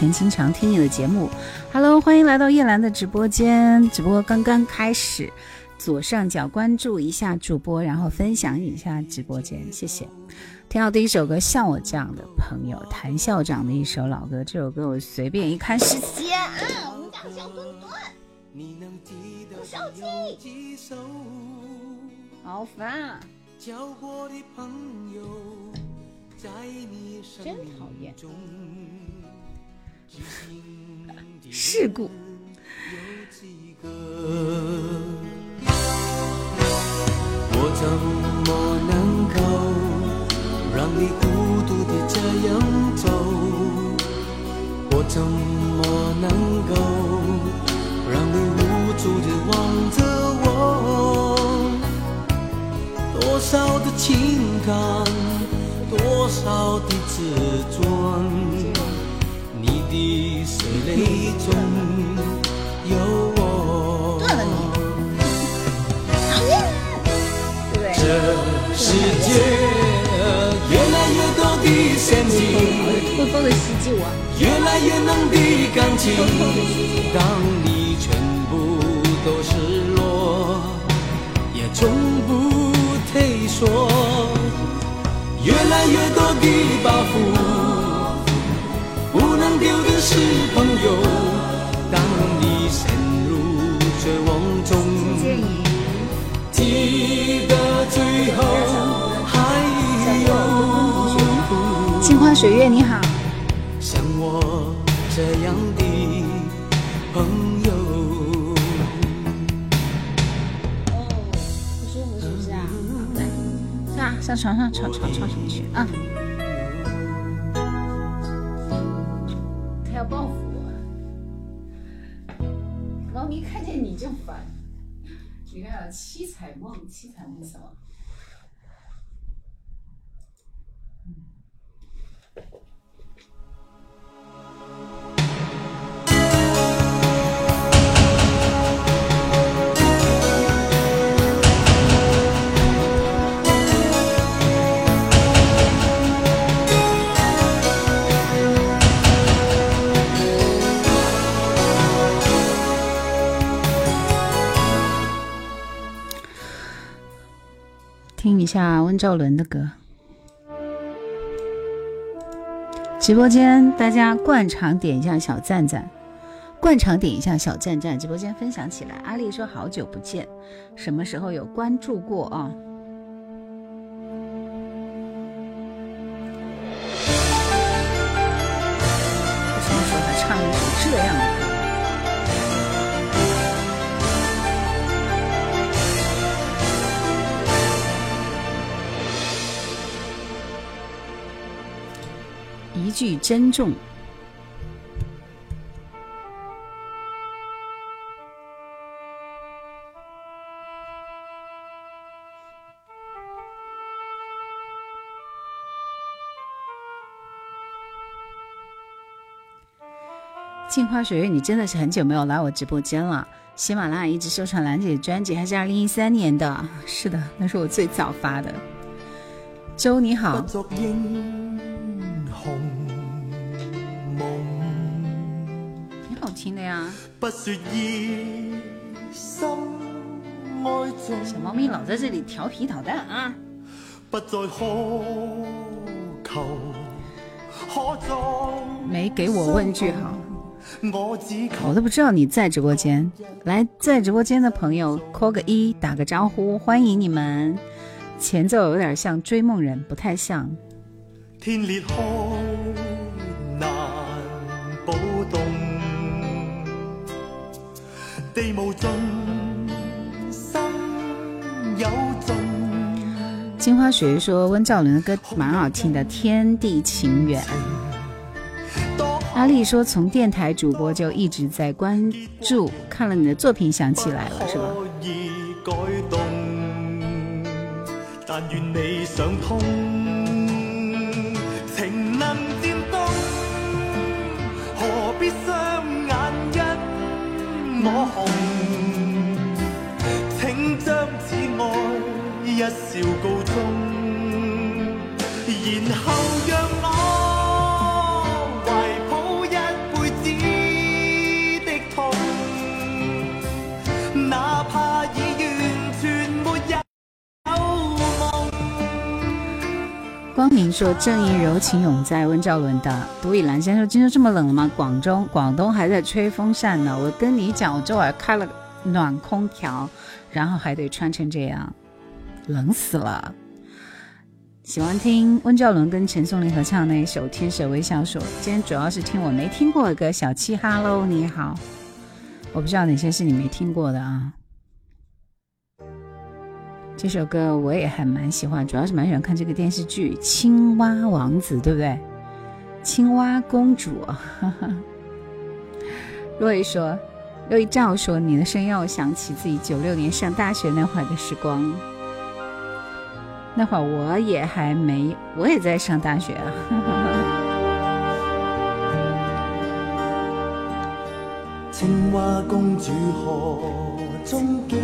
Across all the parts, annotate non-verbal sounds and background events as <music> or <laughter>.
前经常听你的节目。Hello，欢迎来到叶兰的直播间，直播刚刚开始，左上角关注一下主播，然后分享一下直播间，谢谢。听到第一首歌，像我这样的朋友，谭校长的一首老歌，这首歌我随便一看时间，我们家小墩墩，不生气，好烦啊。真讨厌！事故。我怎么能够让你孤独的这样走？我怎么能够让你无助的望着我？多少的情感。多少的自尊，的水泪中有我。这世界越来越多的陷阱，越来越浓的感情。当你全部都失落，也从不退缩。越来越多的包袱，丢的是朋友。当你陷入绝望中，记得最后还有。镜花水月，你好。像我这样的朋。上床上，床上去啊！要报复我，猫咪看见你就烦。你看，七彩梦，七彩梦什么？听一下温兆伦的歌。直播间大家惯常点一下小赞赞，惯常点一下小赞赞，直播间分享起来。阿丽说好久不见，什么时候有关注过啊？什么时候还唱一首这样的？一句珍重。镜花水月，你真的是很久没有来我直播间了。喜马拉雅一直收藏兰姐的专辑，还是二零一三年的。是的，那是我最早发的。周你好。听的呀。小猫咪老在这里调皮捣蛋啊！没给我问句好，我都不知道你在直播间。来，在直播间的朋友扣个一，打个招呼，欢迎你们。前奏有点像追梦人，不太像。天裂开，金花雪说温兆伦的歌蛮好听的，《天地情缘》。阿丽说从电台主播就一直在关注，看了你的作品想起来了，是吧？但愿你想通，情能渐冻，何必双眼因我红？一笑告钟然后让我怀抱一辈子的痛哪怕已完全没有光明说正义柔情永在温兆伦的独倚兰先生今天这么冷了吗？广州广东还在吹风扇呢我跟你讲我昨晚开了暖空调然后还得穿成这样。冷死了。”喜欢听温兆伦跟陈松伶合唱那一首《天使微笑》说：“今天主要是听我没听过的歌。”小七，Hello，你好。我不知道哪些是你没听过的啊。这首歌我也还蛮喜欢，主要是蛮喜欢看这个电视剧《青蛙王子》，对不对？青蛙公主。<laughs> 若一说，若一照说，你的声音让我想起自己九六年上大学那会儿的时光。那会儿我也还没，我也在上大学啊。<laughs> 青蛙公主河中见。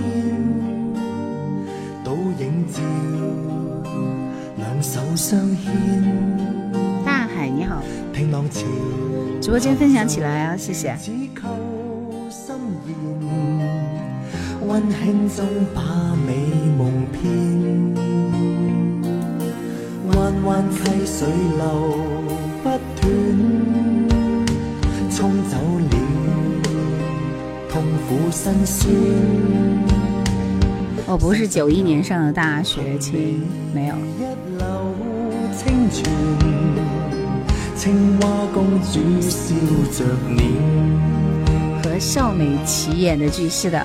倒影照，两手相牵。大海你好，直播间分享起来啊，谢谢。温馨中把美梦编，弯弯溪水流不断，冲走了痛苦辛酸。我不是九一年上的大学，亲，没有。和邵美琪演的剧是的。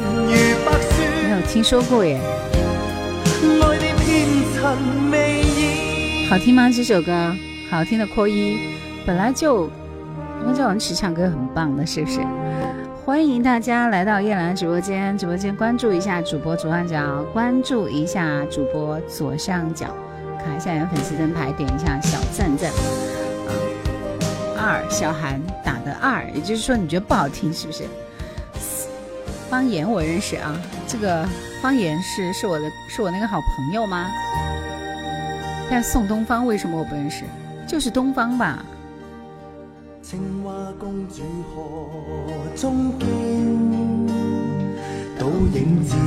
有听说过耶。好听吗？这首歌好听的扣一，本来就温兆文其实唱歌很棒的，是不是？欢迎大家来到叶兰直播间，直播间关注一下主播左上角，关注一下主播左上角，看一下有粉丝灯牌，点一下小赞赞。二小韩打的二，也就是说你觉得不好听是不是？方言我认识啊，这个方言是是我的是我那个好朋友吗？但宋东方为什么我不认识？就是东方吧。青蛙公主河中见，倒影照，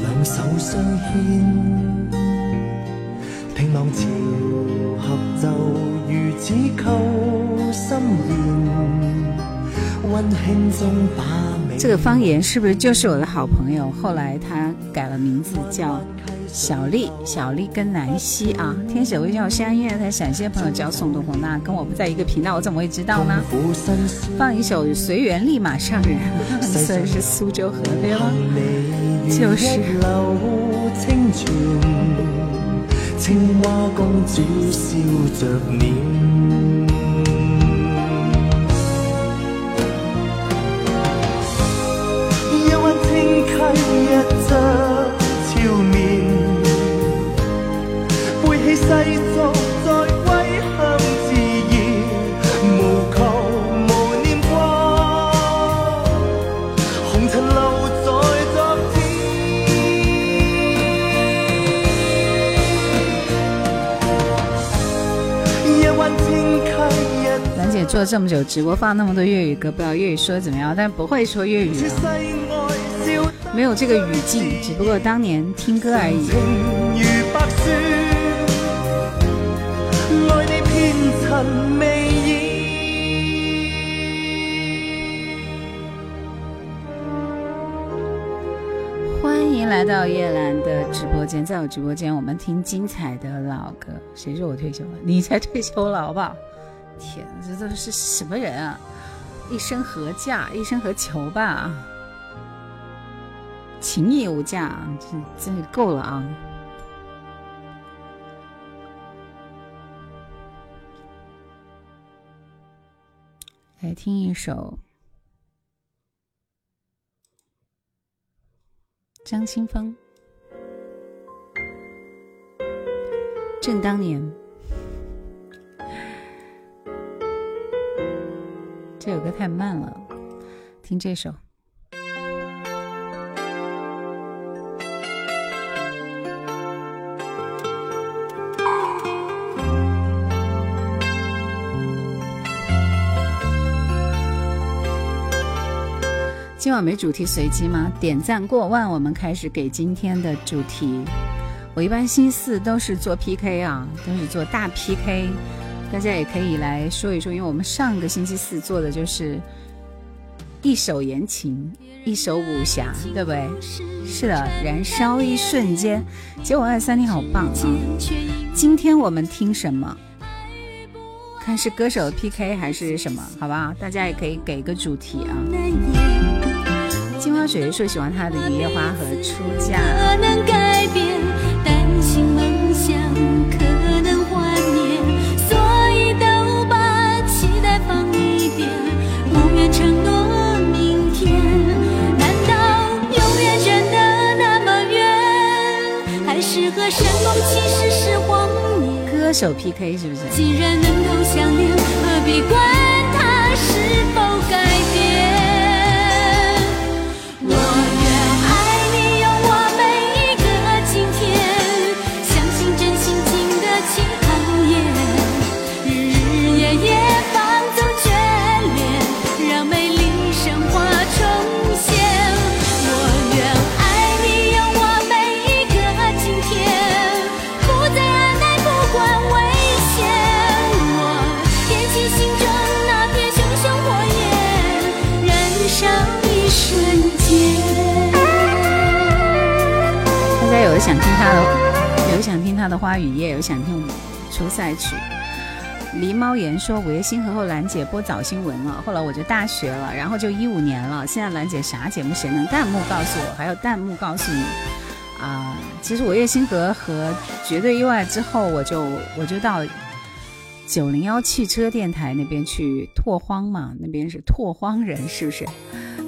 两手相牵，听浪潮合奏，如此扣心弦，温馨中把。这个方言是不是就是我的好朋友？后来他改了名字叫小丽，小丽跟南希啊。天使微笑相约，他陕西的朋友叫宋冬红，那跟我不在一个频道，我怎么会知道呢？放一首《随缘立马上人》，<laughs> 所以是苏州河对吗？就是。青蛙公主笑着一做了这么久直播，放那么多粤语歌，不知道粤语说的怎么样，但不会说粤语。没有这个语境，只不过当年听歌而已。欢迎来到叶兰的直播间，在我直播间，我们听精彩的老歌。谁说我退休了？你才退休了，好不好？天，这都是什么人啊？一生何价？一生何求吧？情义无价，这真够了啊！来听一首张清芳。正当年，这首歌太慢了，听这首。今晚没主题随机吗？点赞过万，我们开始给今天的主题。我一般星期四都是做 PK 啊，都是做大 PK，大家也可以来说一说，因为我们上个星期四做的就是一首言情，一首武侠，对不对？是的，燃烧一瞬间。结果二三，你好棒啊！今天我们听什么？看是歌手 PK 还是什么？好吧，大家也可以给个主题啊。金花水月说喜欢他的《雨夜花》和《出嫁》。手 PK 是不是？既然能够相恋，何必管他的，有想听他的《花雨夜》，有想听《出赛曲》。狸猫言说五月星河后兰姐播早新闻了，后来我就大学了，然后就一五年了。现在兰姐啥节目？谁能弹幕告诉我？还有弹幕告诉你啊！其实五月星河和绝对意外之后，我就我就到九零幺汽车电台那边去拓荒嘛，那边是拓荒人，是不是？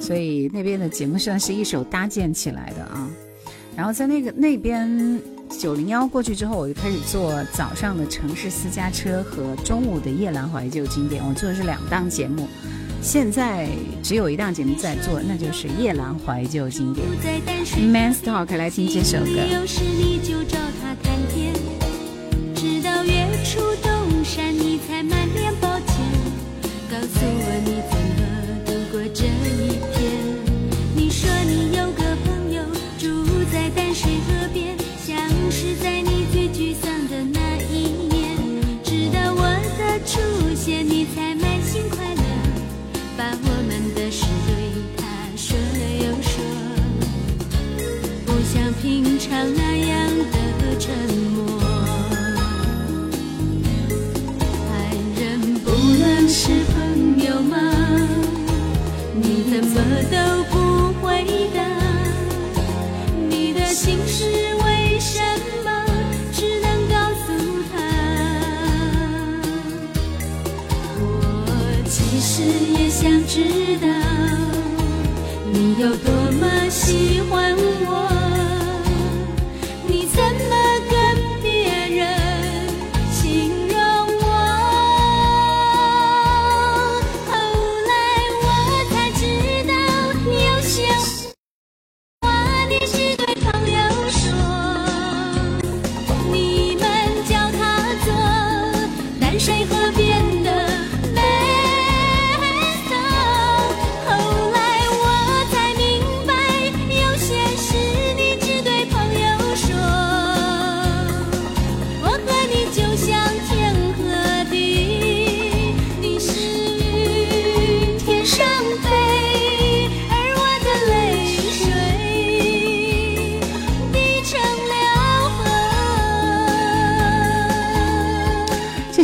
所以那边的节目算是一手搭建起来的啊。然后在那个那边九零幺过去之后，我就开始做早上的城市私家车和中午的夜阑怀旧经典。我做的是两档节目，现在只有一档节目在做，那就是夜阑怀旧经典。Man s Talk 来听这首歌。唱那样的真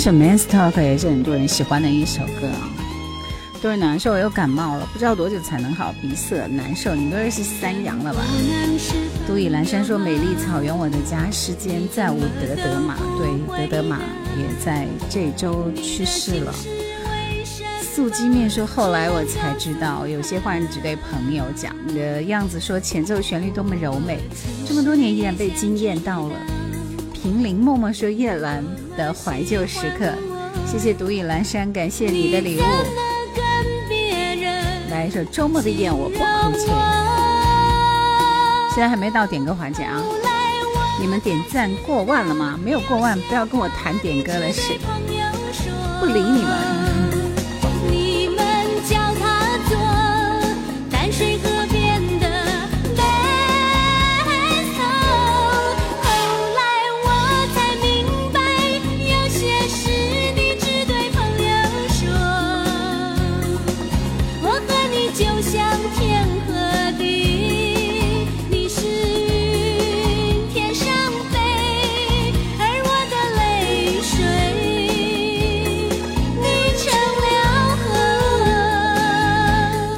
Talk 也是很多人喜欢的一首歌啊，都是难受，我又感冒了，不知道多久才能好，鼻塞难受。你们都是三阳了吧？都以阑珊说：“美丽草原，我的家，世间再无德德玛。”对，德德玛也在这周去世了。素鸡面说，后来我才知道，有些话只对朋友讲。你的样子说，前奏旋律多么柔美，这么多年依然被惊艳到了。平林默默说，夜阑的怀旧时刻，谢谢独倚阑珊，感谢你的礼物。来一首周末的夜，我不哭泣。现在还没到点歌环节啊，你们点赞过万了吗？没有过万，不要跟我谈点歌的事，不理你们。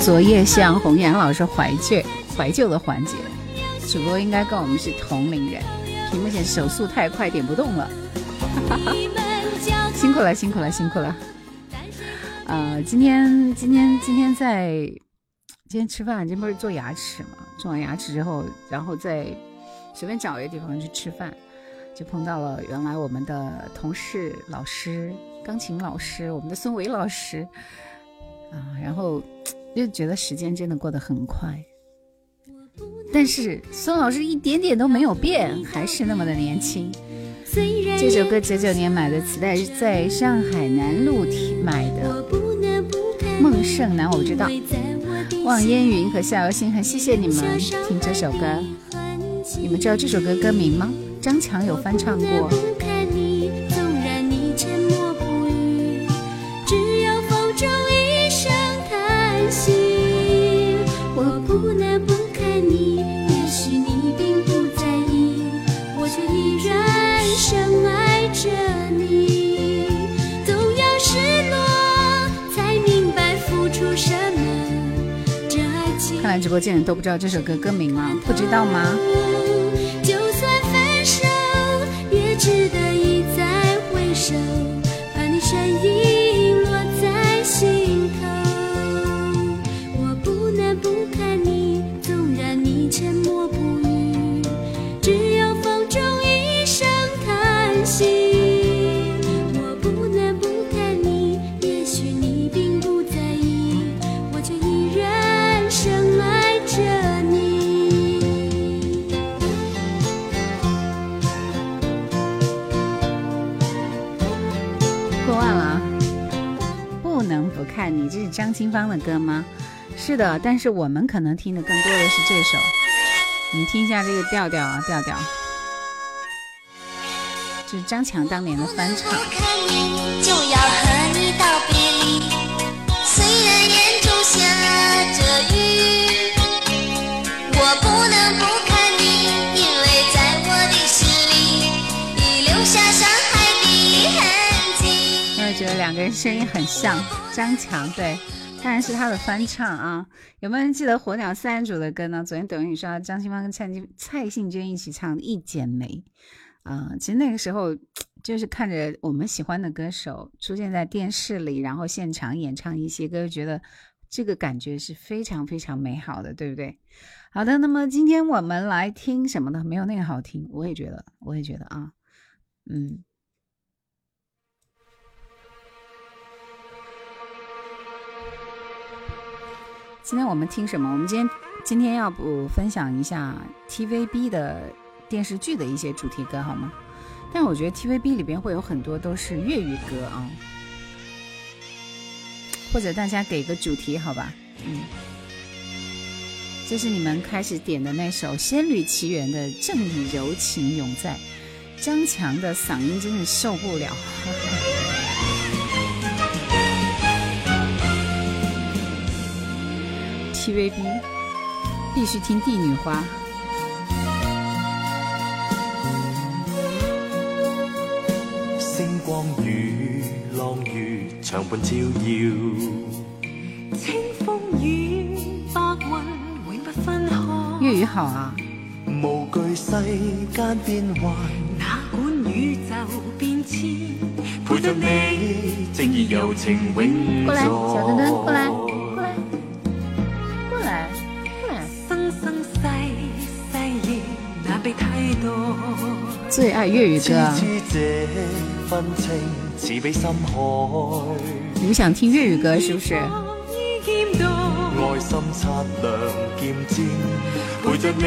昨夜向红颜老师怀旧怀旧的环节，主播应该跟我们是同龄人。屏幕前手速太快，点不动了。<laughs> 辛苦了，辛苦了，辛苦了。呃，今天今天今天在今天吃饭，今天不是做牙齿嘛？做完牙齿之后，然后再随便找一个地方去吃饭，就碰到了原来我们的同事老师，钢琴老师，我们的孙伟老师啊，然后。就觉得时间真的过得很快，但是孙老师一点点都没有变，还是那么的年轻。这首歌九九年买的磁带是在上海南路买的，孟胜男我知道。望烟云和夏油星很谢谢你们听这首歌，你们知道这首歌歌名吗？张强有翻唱过。直播间人都不知道这首歌歌名吗？不知道吗？你这是张清芳的歌吗？是的，但是我们可能听的更多的是这首。你听一下这个调调啊，调调，这是张强当年的翻唱。声音很像。张强对，当然是他的翻唱啊！有没有人记得火鸟三人组的歌呢？昨天抖音刷张清芳跟蔡蔡幸娟一起唱《一剪梅》啊，其实那个时候就是看着我们喜欢的歌手出现在电视里，然后现场演唱一些歌，觉得这个感觉是非常非常美好的，对不对？好的，那么今天我们来听什么呢？没有那个好听，我也觉得，我也觉得啊，嗯。今天我们听什么？我们今天今天要不分享一下 TVB 的电视剧的一些主题歌好吗？但我觉得 TVB 里边会有很多都是粤语歌啊，或者大家给个主题好吧？嗯，这是你们开始点的那首《仙侣奇缘》的正义柔情永在，张强的嗓音真是受不了。TVB 必须听《帝女花》。星光雨浪雨长伴照耀，清风雨白云永不分开。粤语好啊！无惧世间变幻，哪管宇宙变迁。陪着你，正义柔情永过来，小灯灯，过来，最爱粤语歌。你们想听粤语歌是不是？爱心擦亮剑尖，陪着你，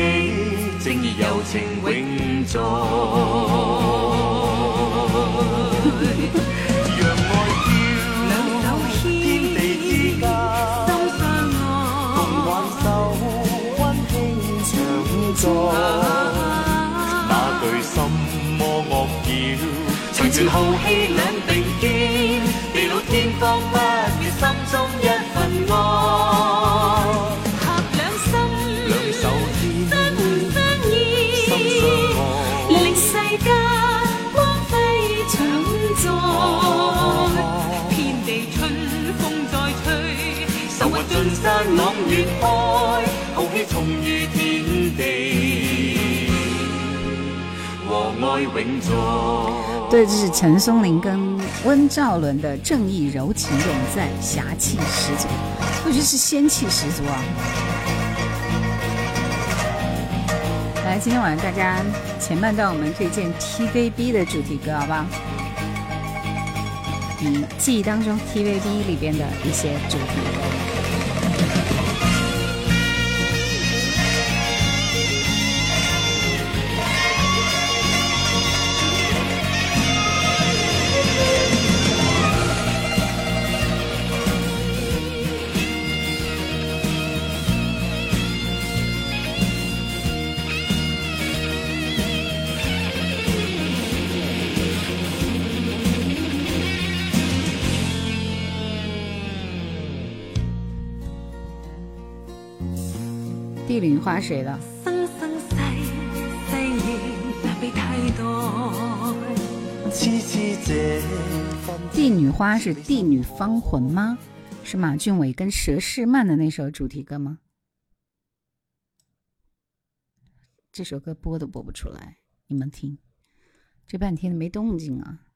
正义柔情永在。全豪气两并肩，地老天荒不如心中一份爱。合两心，两手牵，心心意，心相爱，令世间光辉常在。遍地春风再吹，愁云尽散朗月开，豪气重于天地，和爱永在。对，这是陈松伶跟温兆伦的《正义柔情永在》，侠气十足，我觉得是仙气十足啊！来，今天晚上大家前半段我们推荐 TVB 的主题歌，好不好？你记忆当中 TVB 里边的一些主题歌。帝女花谁的？帝女花是帝女芳魂吗？是马俊伟跟佘诗曼的那首主题歌吗？这首歌播都播不出来，你们听，这半天没动静啊，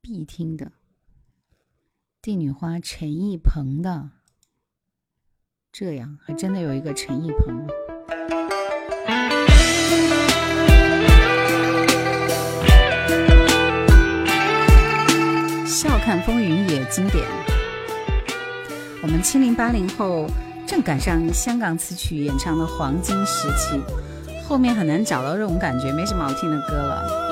必听的。帝女花，陈奕鹏的，这样还真的有一个陈奕鹏。笑看风云也经典。我们七零八零后正赶上香港词曲演唱的黄金时期，后面很难找到这种感觉，没什么好听的歌了。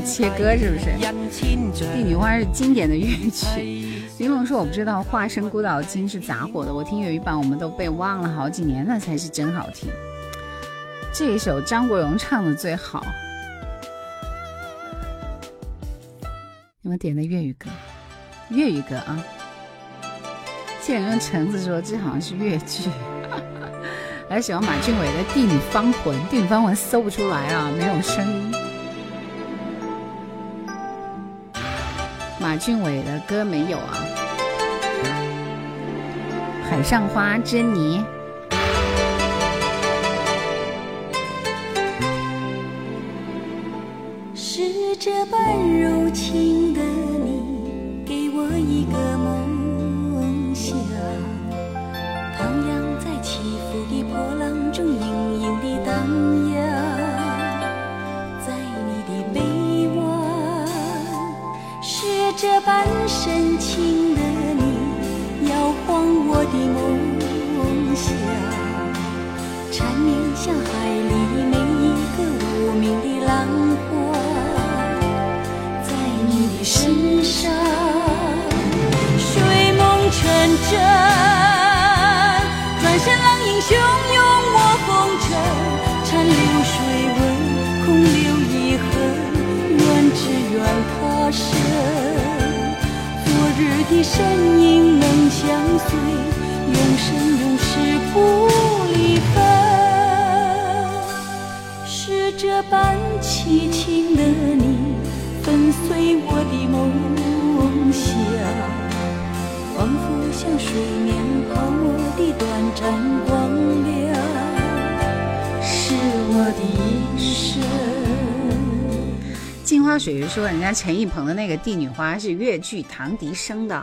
切歌是不是？帝女花是经典的粤曲。玲珑说：“我不知道《化身孤岛金》是咋火的，我听粤语版我们都被忘了好几年，那才是真好听。这一首张国荣唱的最好。你们点的粤语歌，粤语歌啊！谢人用橙子说这好像是粤剧。”还喜欢马俊伟的《地女芳魂》，《地女芳魂》搜不出来啊，没有声音。马俊伟的歌没有啊，《海上花》珍妮。是这般柔情身影能相随，花水月说，人家陈奕鹏的那个《帝女花》是越剧唐笛声的，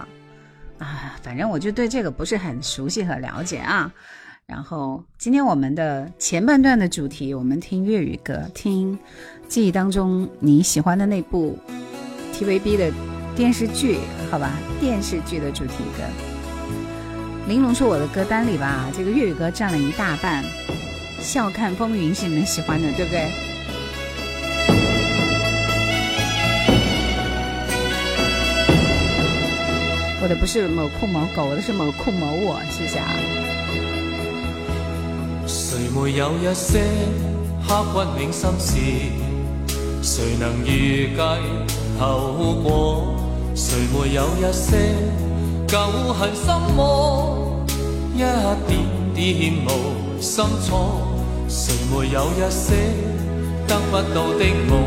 啊，反正我就对这个不是很熟悉和了解啊。然后今天我们的前半段的主题，我们听粤语歌，听。记忆当中你喜欢的那部 TVB 的电视剧，好吧，电视剧的主题歌。玲珑说我的歌单里吧，这个粤语歌占了一大半，《笑看风云》是你们喜欢的，对不对？我的不是某酷某狗，我的是某酷某我，谢谢啊？谁没有一些刻骨铭心事？谁能预计后果？谁没有一些旧恨心魔？一点点无心错。谁没有一些得不到的梦？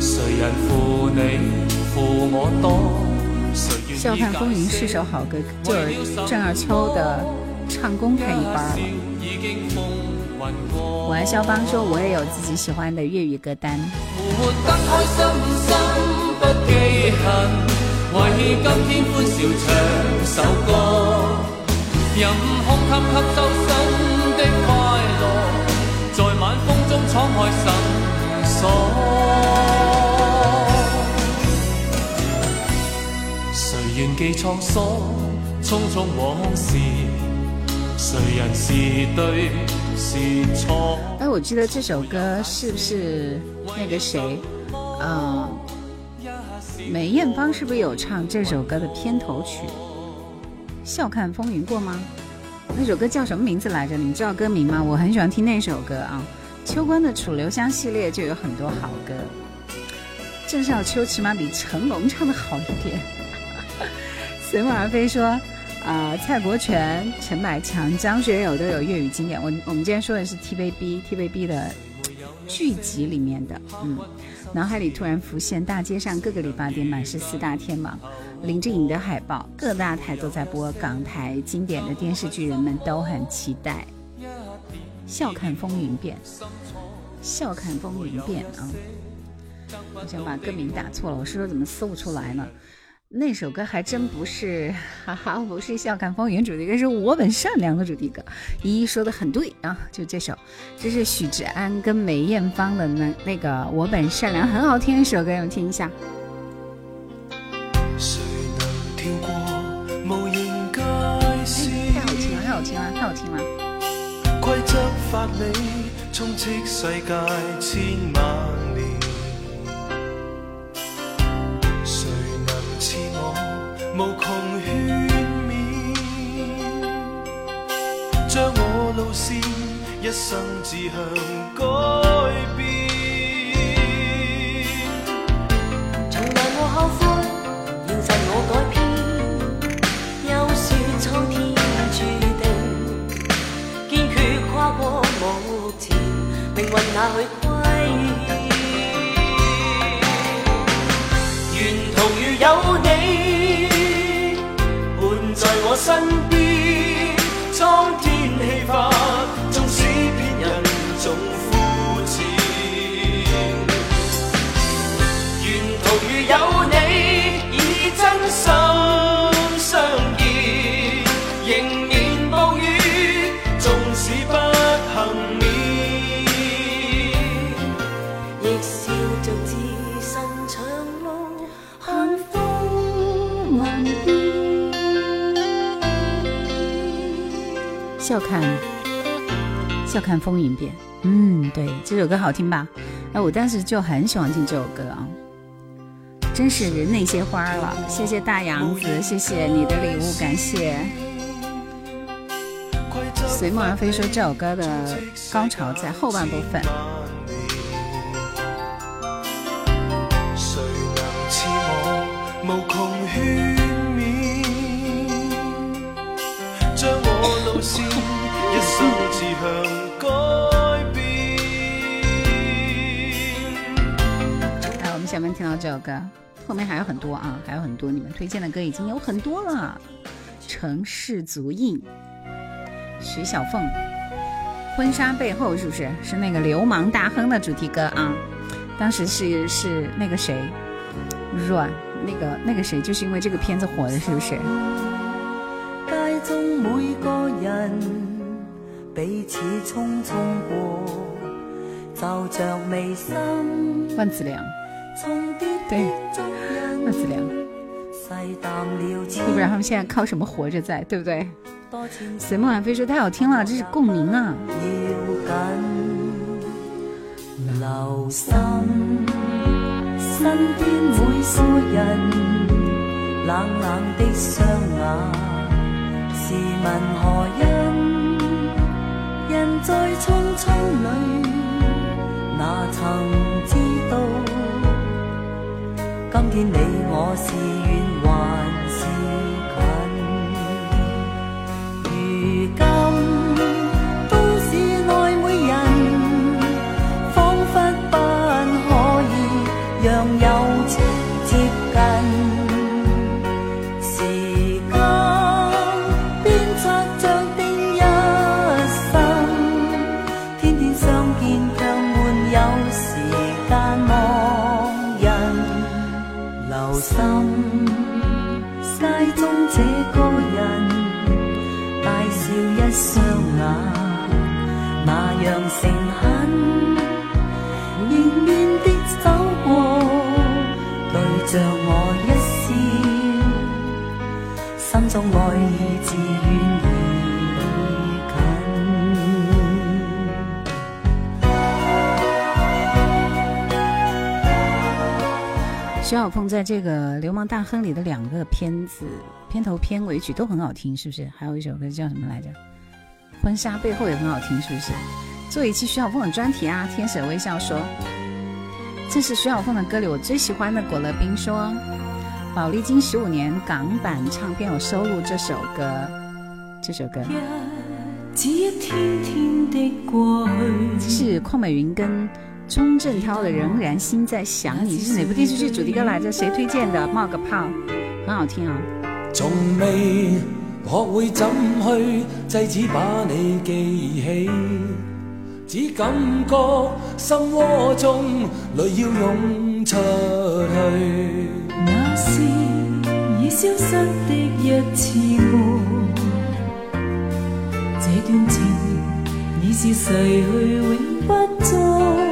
谁人负你负我多？笑看风云是首好歌，就是郑二秋的唱功太一般了。我爱肖邦说，我也有自己喜欢的粤语歌单。愿记沧桑，匆匆往事，谁人是对？哎，我记得这首歌是不是那个谁，嗯，梅艳芳是不是有唱这首歌的片头曲《笑看风云》过吗？那首歌叫什么名字来着？你们知道歌名吗？我很喜欢听那首歌啊。秋官的《楚留香》系列就有很多好歌，郑少秋起码比成龙唱的好一点。<laughs> 随梦而飞说。啊，蔡国权、陈百强、张学友都有粤语经典。我我们今天说的是 TVB，TVB 的剧集里面的。嗯，脑海里突然浮现，大街上各个理发店满是四大天王，林志颖的海报，各大台都在播港台经典的电视剧，人们都很期待。笑看风云变，笑看风云变啊！我想把歌名打错了，我是说怎么搜不出来呢？那首歌还真不是，哈哈，不是《笑看风云》主题歌，是我本善良的主题歌。依依说的很对啊，就这首，这是许志安跟梅艳芳的那那个《我本善良》，很好听一首歌，我听一下。太好听了，太好听了，太好听了。无穷劝勉，将我路线一生志向改变。从来我后悔，现实我改变。又说苍天注定，坚决跨过目前。命运那去？身边，笑看风云变。嗯，对，这首歌好听吧？哎，我当时就很喜欢听这首歌啊，真是那些花了。谢谢大杨子，谢谢你的礼物，感谢。随梦而飞说这首歌的高潮在后半部分。改变来，我们下面听到这首歌，后面还有很多啊，还有很多你们推荐的歌已经有很多了。城市足印，徐小凤，婚纱背后是不是是那个流氓大亨的主题歌啊？当时是是那个谁，阮那个那个谁，就是因为这个片子火的，是不是？彼此匆匆过，就着眉心万梓良，对万梓良，不然他们现在靠什么活着在，对不对？随梦远飞说太好听了，这是共鸣啊！留心，身边每个人冷冷的双眼，试问何因？在匆匆里，哪曾知道？今天你我是在这个《流氓大亨》里的两个片子片头片尾曲都很好听，是不是？还有一首歌叫什么来着？婚纱背后也很好听，是不是？做一期徐小凤的专题啊！天使微笑说，这是徐小凤的歌里我最喜欢的。果乐冰说，宝丽金十五年港版唱片有收录这首歌，这首歌只一天天的過去。是邝美云跟钟镇涛的《仍然心在想你》，是哪部电视剧主题歌来着？谁推荐的？冒个泡，很好听啊！從未學會怎去制止把你記起，只感覺心窩中淚要湧出去。那是已消失的一次愛，這段情已是逝去永不再。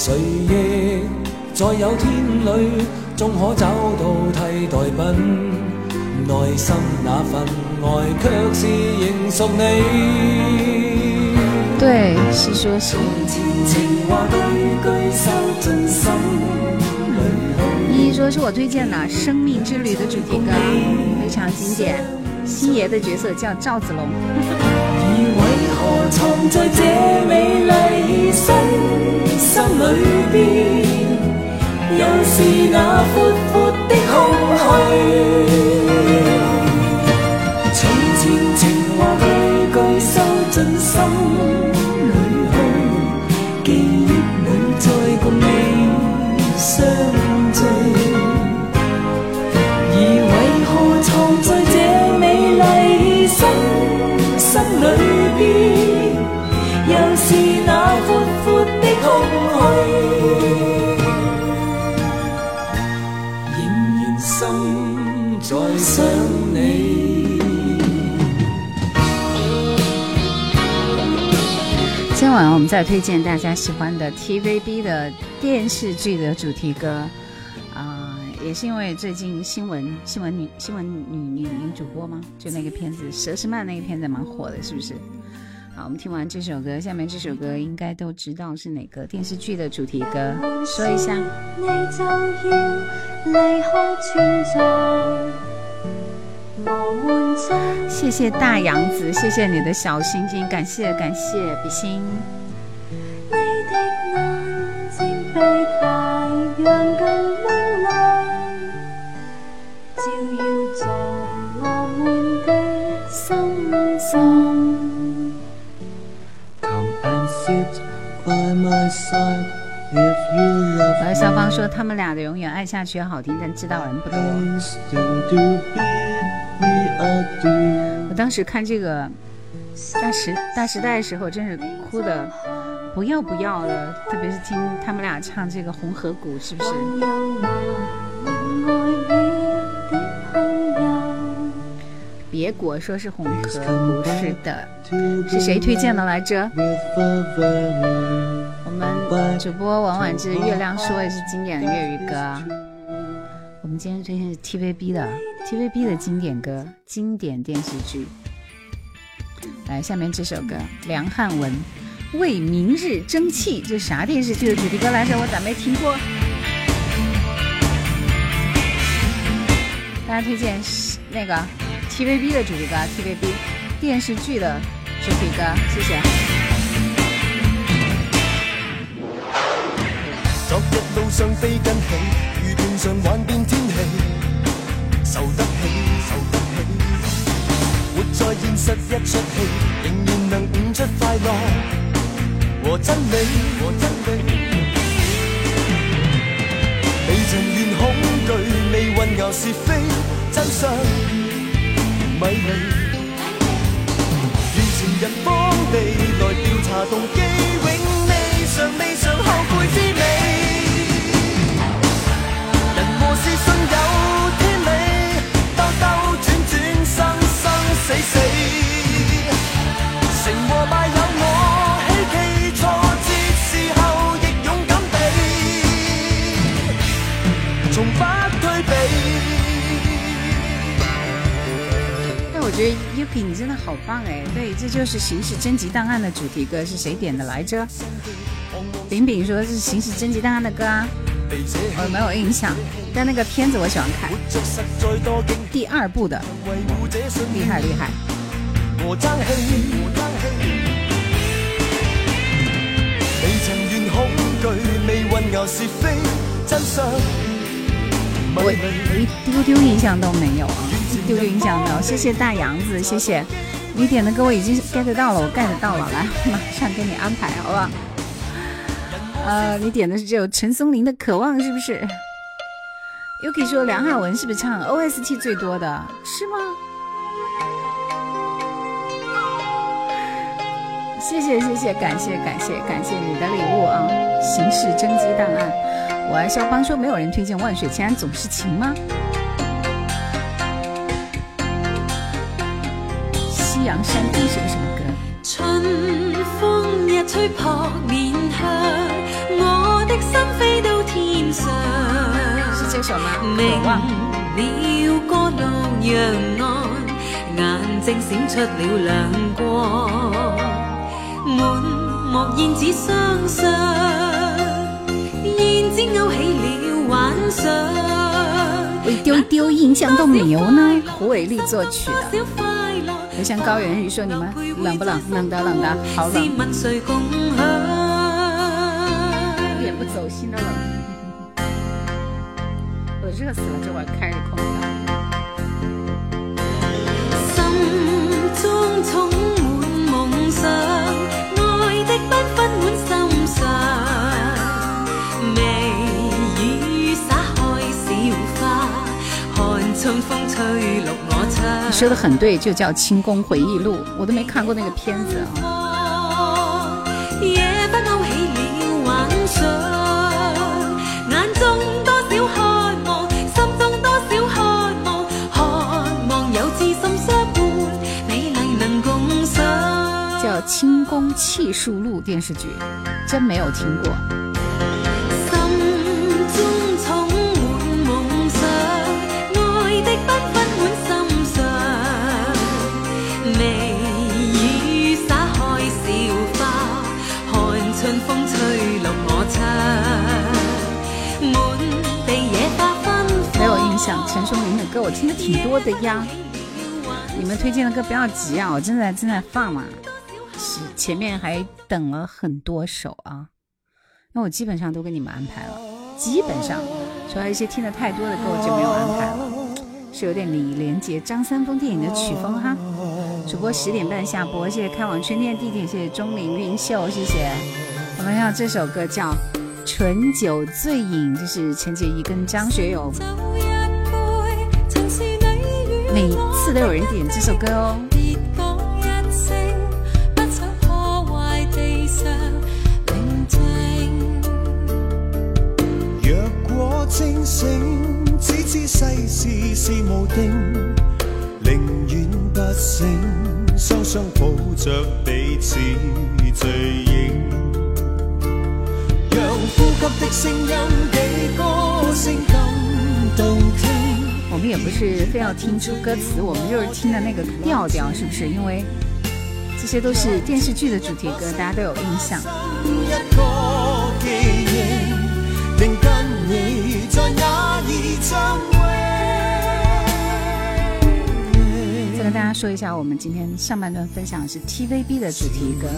誰亦在有天裏，終可找到替代品。內心那份愛，卻是仍屬你。对，是说是前情話句句收進心裏依依说是我推薦的《生命之旅》的主題歌，非常經典。星爺的角色叫趙子龍。何藏在这美丽西心里边，又是那阔阔的空虚。们再推荐大家喜欢的 TVB 的电视剧的主题歌，啊，也是因为最近新闻新闻女新闻女女女主播吗？就那个片子《佘诗曼》那个片子蛮火的，是不是？好，我们听完这首歌，下面这首歌应该都知道是哪个电视剧的主题歌，说一下。你就要谢谢大杨子，谢谢你的小心心，感谢感谢比心。而肖芳说他们俩的永远爱下去好听，但知道人不多。我当时看这个大时大时代的时候，真是哭的不要不要的，特别是听他们俩唱这个《红河谷》，是不是？别果说是《红河谷》，是的，是谁推荐的来着？我们主播王婉之，月亮说的是经典的粤语歌。我们今天推荐是 TVB 的 TVB 的经典歌、经典电视剧。来，下面这首歌，梁汉文《为明日争气》，这啥电视剧的主题歌来着？我咋没听过？大家推荐是那个 TVB 的主题歌，TVB 电视剧的主题歌，谢谢。昨日路上飞跟起。常幻变天气，受得起，受得起。活在现实一出戏，仍然能悟出快乐和真理，和真理。未曾怨恐惧，未混淆是非，真相迷离。如前人方地来调查动机，永未尝未尝后悔之棒哎！对，这就是《刑事侦缉档案》的主题歌，是谁点的来着？饼饼说是《刑事侦缉档案》的歌啊，我没有印象，但那个片子我喜欢看。第二部的，厉害厉害。我我一丢丢印象都没有啊。一丢丢印象没有，谢谢大杨子，谢谢你点的歌我已经 get 到了，我 get 到了，来马上给你安排，好不好？呃，你点的是这首陈松伶的《渴望》，是不是？Yuki 说梁汉文是不是唱 OST 最多的是吗？谢谢谢谢，感谢感谢感谢你的礼物啊！刑事侦缉档案，我爱肖邦说没有人推荐《万水千山总是情》吗？阳山地是个什么歌？春风一吹扑面香，我的心飞到天上。是这首吗？明了。歌落阳岸，眼睛闪出了。亮光。满目燕子双双，燕子勾起了。幻想。一丢丢印象都没有呢？胡伟立作曲的。就像高原雨说：“你们冷不冷？冷的，冷的，好冷，一点不走心的冷。我热死了，这会儿开着空调。”心中充满梦想，你说的很对，就叫《清宫回忆录》，我都没看过那个片子啊。叫《清宫泣树录》电视剧，真没有听过。陈松伶的歌我听的挺多的呀，你们推荐的歌不要急啊，我正在正在放嘛，是前面还等了很多首啊，那我基本上都给你们安排了，基本上，除了一些听的太多的歌我就没有安排了，是有点李连杰、张三丰电影的曲风哈。主播十点半下播，谢谢开往春天的地铁，谢谢钟灵云秀，谢谢。我们要这首歌叫《醇酒醉饮》，就是陈洁仪跟张学友。每次都有人点这首歌哦。若果清醒，只知世事是无定，宁愿不醒，双双抱着彼此醉影。让呼吸的声音比歌声更动听。我们也不是非要听出歌词，我们就是听的那个调调，是不是？因为这些都是电视剧的主题歌，大家都有印象。再跟大家说一下，我们今天上半段分享的是 TVB 的主题歌，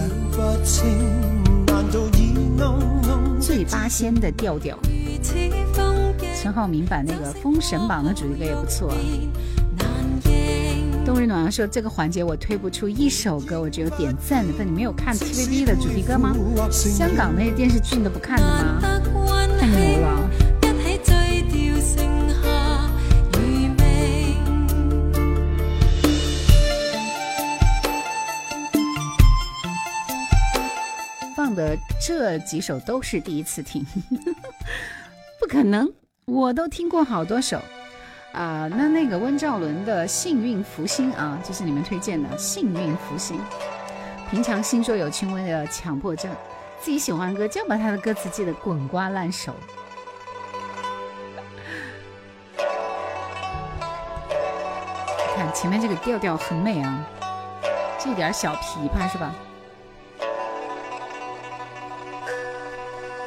醉八仙的调调。陈浩民版那个《封神榜》的主题歌也不错。冬日暖阳说这个环节我推不出一首歌，我只有点赞的份。你没有看 TVB 的主题歌吗？香港那些电视剧你都不看的吗？太牛了！放的这几首都是第一次听，<laughs> 不可能。我都听过好多首，啊，那那个温兆伦的《幸运福星》啊，就是你们推荐的《幸运福星》。平常心说有轻微的强迫症，自己喜欢歌就要把他的歌词记得滚瓜烂熟。看前面这个调调很美啊，这点小琵琶是吧？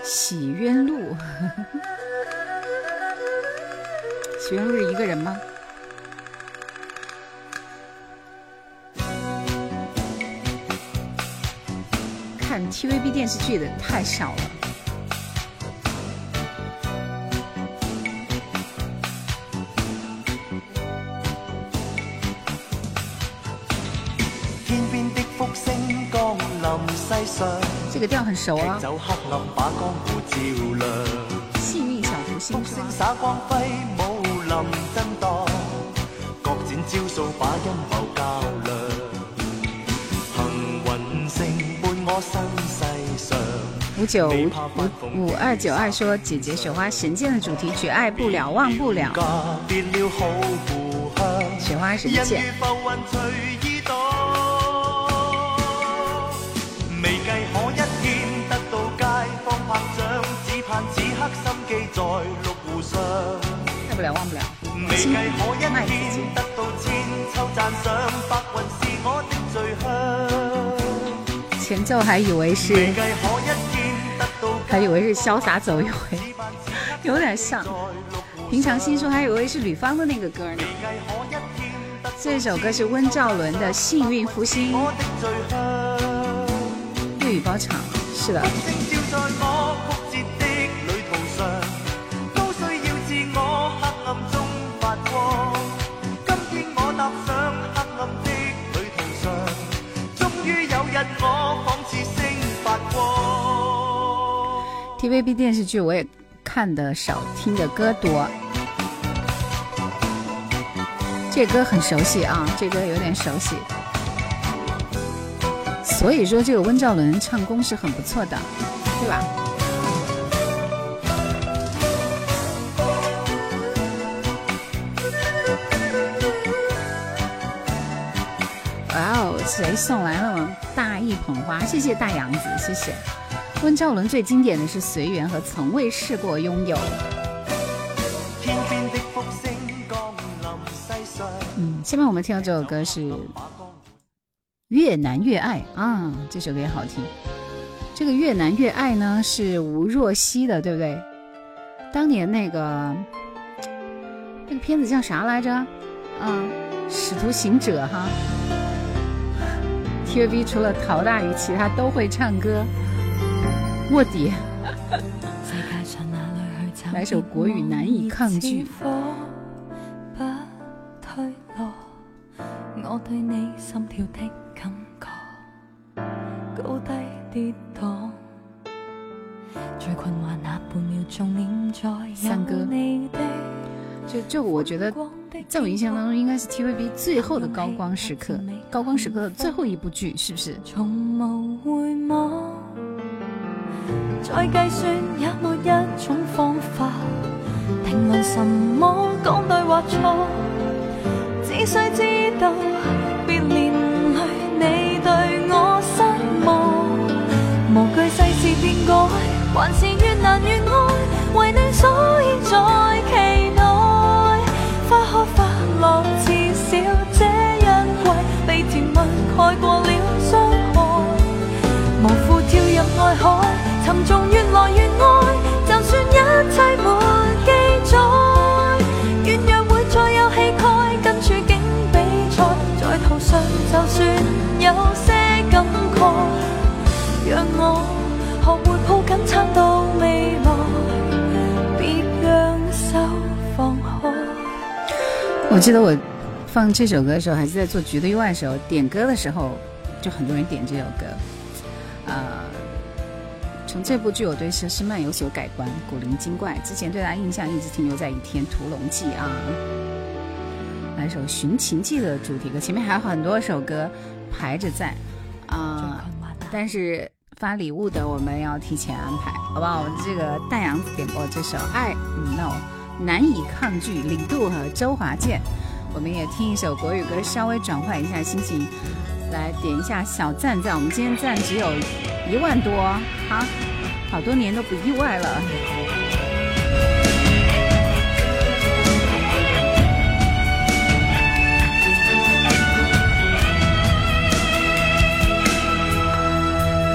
洗冤录。许愿路是一个人吗？看 TVB 电视剧的太少了。这个调很熟啊。幸运小福星五九五五二九二说：“姐姐雪花神剑的主题曲《爱不了忘不了》，雪花神剑。”了忘不了。前奏还以为是，还以为是潇洒走一回，<laughs> 有点像。平常心说还以为是吕方的那个歌呢。这首歌是温兆伦的《幸运福星》，粤语包场，是的。TVB 电视剧我也看的少，听的歌多。这歌很熟悉啊，这歌有点熟悉。所以说，这个温兆伦唱功是很不错的，对吧？哇哦，谁送来了大一捧花？谢谢大杨子，谢谢。温兆伦最经典的是《随缘》和《从未试过拥有》。嗯，下面我们听到这首歌是。越难越爱啊，这首歌也好听。这个越难越爱呢，是吴若希的，对不对？当年那个那个片子叫啥来着？嗯，使徒行者哈。TVB 除了陶大宇，其他都会唱歌。卧底。来首国语难以抗拒。我对你心跳的感觉，高低跌宕，最困惑那半秒钟念在有你的。就就我觉得，在我印象当中，应该是 TVB 最后的高光时刻，高光时刻的最后一部剧，是不是？再计算也没一种方法，评论什么讲对或错。只需知道，别连累你对我失望，无惧世事变改，还是越难越爱，为你所以在期待。花开花落，至少这一季被甜蜜盖过了伤害，无负跳入爱海，沉重越来越爱，就算一切没记载。就算有些感慨，让我学会抱紧撑到未来，别让手放开。我记得我放这首歌的时候，还是在做绝对意外的时候，点歌的时候，就很多人点这首歌。呃，从这部剧，我对佘诗曼有所改观，古灵精怪。之前对他印象一直停留在《倚天屠龙记》啊。来首《寻秦记》的主题歌，前面还有很多首歌排着在啊，但是发礼物的我们要提前安排，好不好？我们这个大杨子点播这首《爱 No 难以抗拒》，李杜和周华健，我们也听一首国语歌，稍微转换一下心情，来点一下小赞，赞我们今天赞只有一万多，好，好多年都不意外了。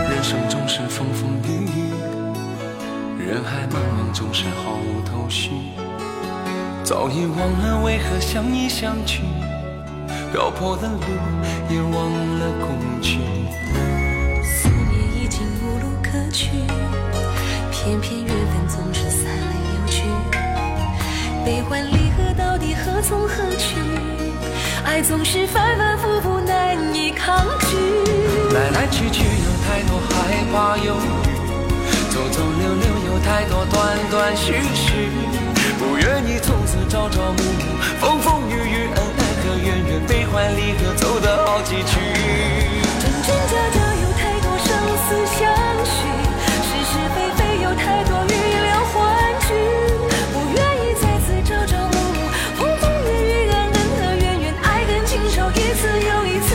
人生总是风风雨雨，人海茫茫总是毫无头绪，早已忘了为何相依相聚，漂泊的路也忘了恐惧。思念已经无路可去，偏偏缘分总是散来又聚，悲欢离合到底何从何去？爱总是反反复复难以抗拒，来来去去有太多害怕犹豫，走走留留有。太多断断续续，不愿意从此朝朝暮暮，风风雨雨，悲欢离合，走得好崎岖。真真假假有太多生死相许，是是非非有太多预料幻局，不愿意再次朝朝暮暮，风风雨雨，恩恩和怨怨，爱恨情仇，一次又一次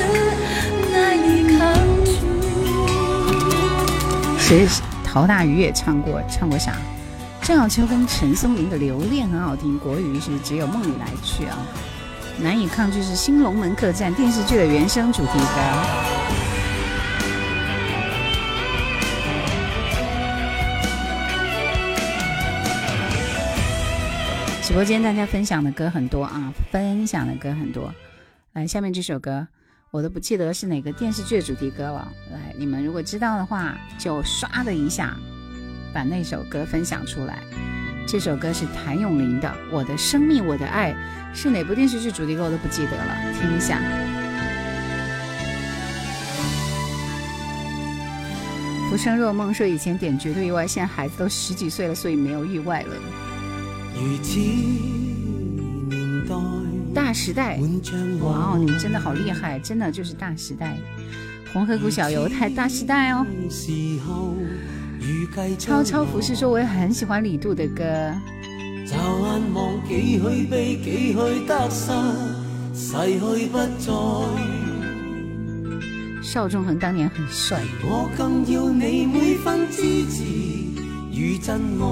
难以抗拒。谁？陶大宇也唱过，唱过啥？郑少秋跟陈松伶的《留恋》很好听，国语是《只有梦里来去》啊。难以抗拒是《新龙门客栈》电视剧的原声主题歌。直播间大家分享的歌很多啊，分享的歌很多。来，下面这首歌。我都不记得是哪个电视剧的主题歌了。来，你们如果知道的话，就刷的一下，把那首歌分享出来。这首歌是谭咏麟的《我的生命我的爱》，是哪部电视剧主题歌我都不记得了。听一下。浮生若梦说以前点绝对意外，现在孩子都十几岁了，所以没有意外了。大时代，哇哦，你们真的好厉害，真的就是大时代。红河谷小犹太大时代哦。超超服饰说我也很喜欢李杜的歌。邵仲衡当年很帅。我更要你每分支持与真爱。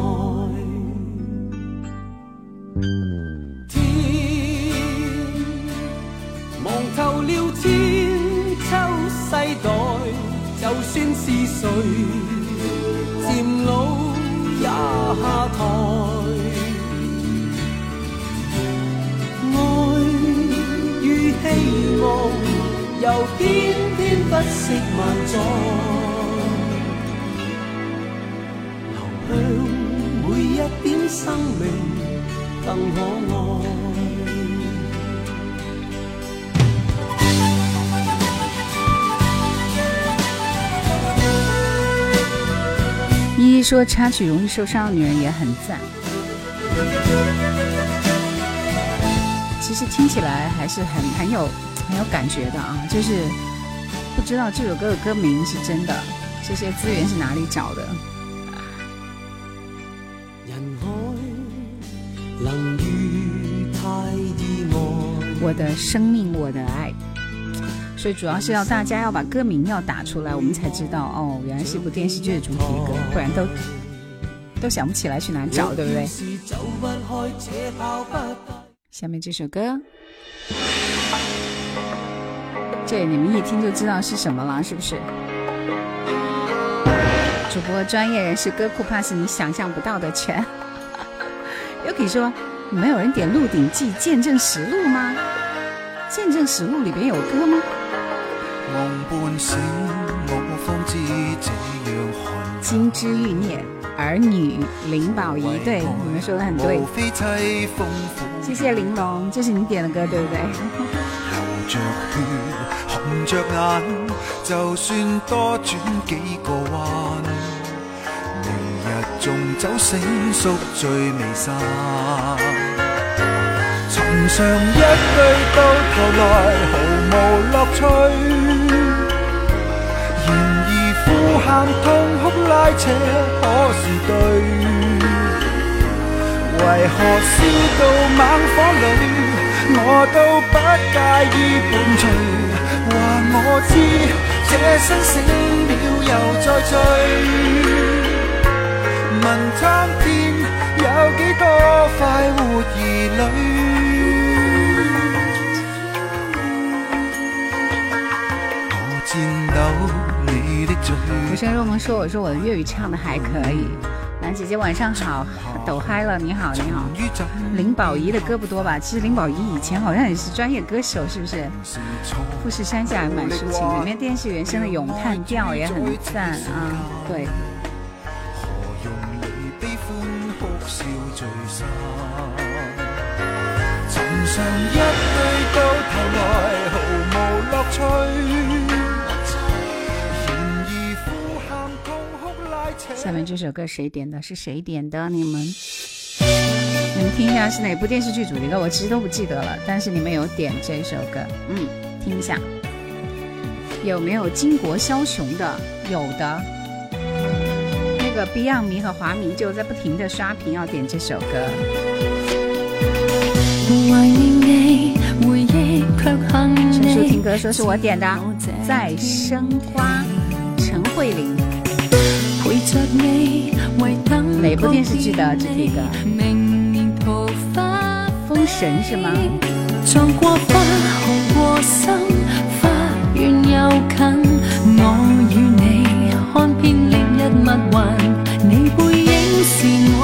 天望透了千秋世代，就算是谁渐老也下台。爱与希望，又偏。不惜万载，流向每一点生命更可爱。依依说插曲容易受伤的女人也很赞，其实听起来还是很很有很有感觉的啊，就是。不知道这首歌的歌名是真的，这些资源是哪里找的？我的生命，我的爱，所以主要是要大家要把歌名要打出来，我们才知道哦，原来是一部电视剧的主题歌，不然都都想不起来去哪找，对不对？下面这首歌。这，你们一听就知道是什么了，是不是？主播专业人士歌库，怕是你想象不到的全。<laughs> 又可以说，没有人点《鹿鼎记》《见证实录》吗？《见证实录》里边有歌吗？金枝欲孽，儿女林宝仪，对，你们说的很对。谢谢玲珑，这是你点的歌，对不对？红着眼，就算多转几个弯，明日纵酒醒宿醉未散。寻常一对到头来毫无乐趣，然喊痛哭拉扯可是对？为何烧到猛火里，我都不介意伴随？话我知，这生死了又再聚。问苍天有几多快活儿女？浮生若梦说：“我说我的粤语唱的还可以。”兰姐姐晚上好，抖嗨了，你好你好。林宝仪的歌不多吧？其实林宝仪以前好像也是专业歌手，是不是？富士山下蛮抒情，里面电视原声的咏叹调也很赞啊。对。下面这首歌谁点的？是谁点的？你们，你们听一下是哪部电视剧主题歌？我其实都不记得了，但是你们有点这首歌，嗯，听一下。有没有巾帼枭雄的？有的。那个 Beyond 迷和华迷就在不停的刷屏，要点这首歌。陈淑听歌说是我点的，再生花，陈慧琳。哪部电视剧的主题歌？封神是吗？撞过花，红过心，花近，我与你看遍烈日密云，你背影是我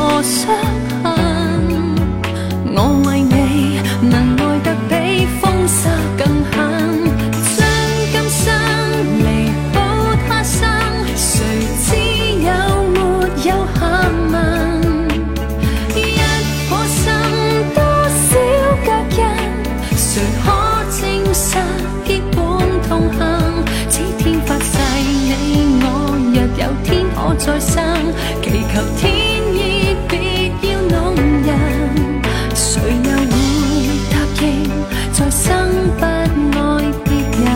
再生祈求天意别要弄人谁又会答应再生不爱别人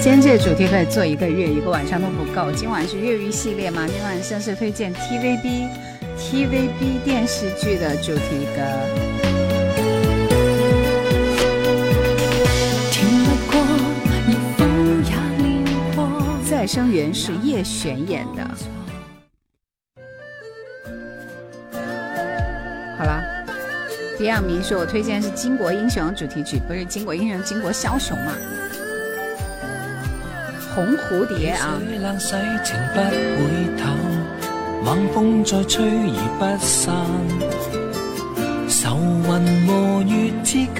今天这主题可以做一个月一个晚上都不够今晚是越狱系列吗今晚甚是推荐 tvb tvb 电视剧的主题歌生缘是叶璇演的。好了，第二名是我推荐是《巾帼英雄》主题曲，不是《巾帼英雄》，巾帼枭雄嘛？红蝴蝶啊！猛风再吹而不散，愁云和月之间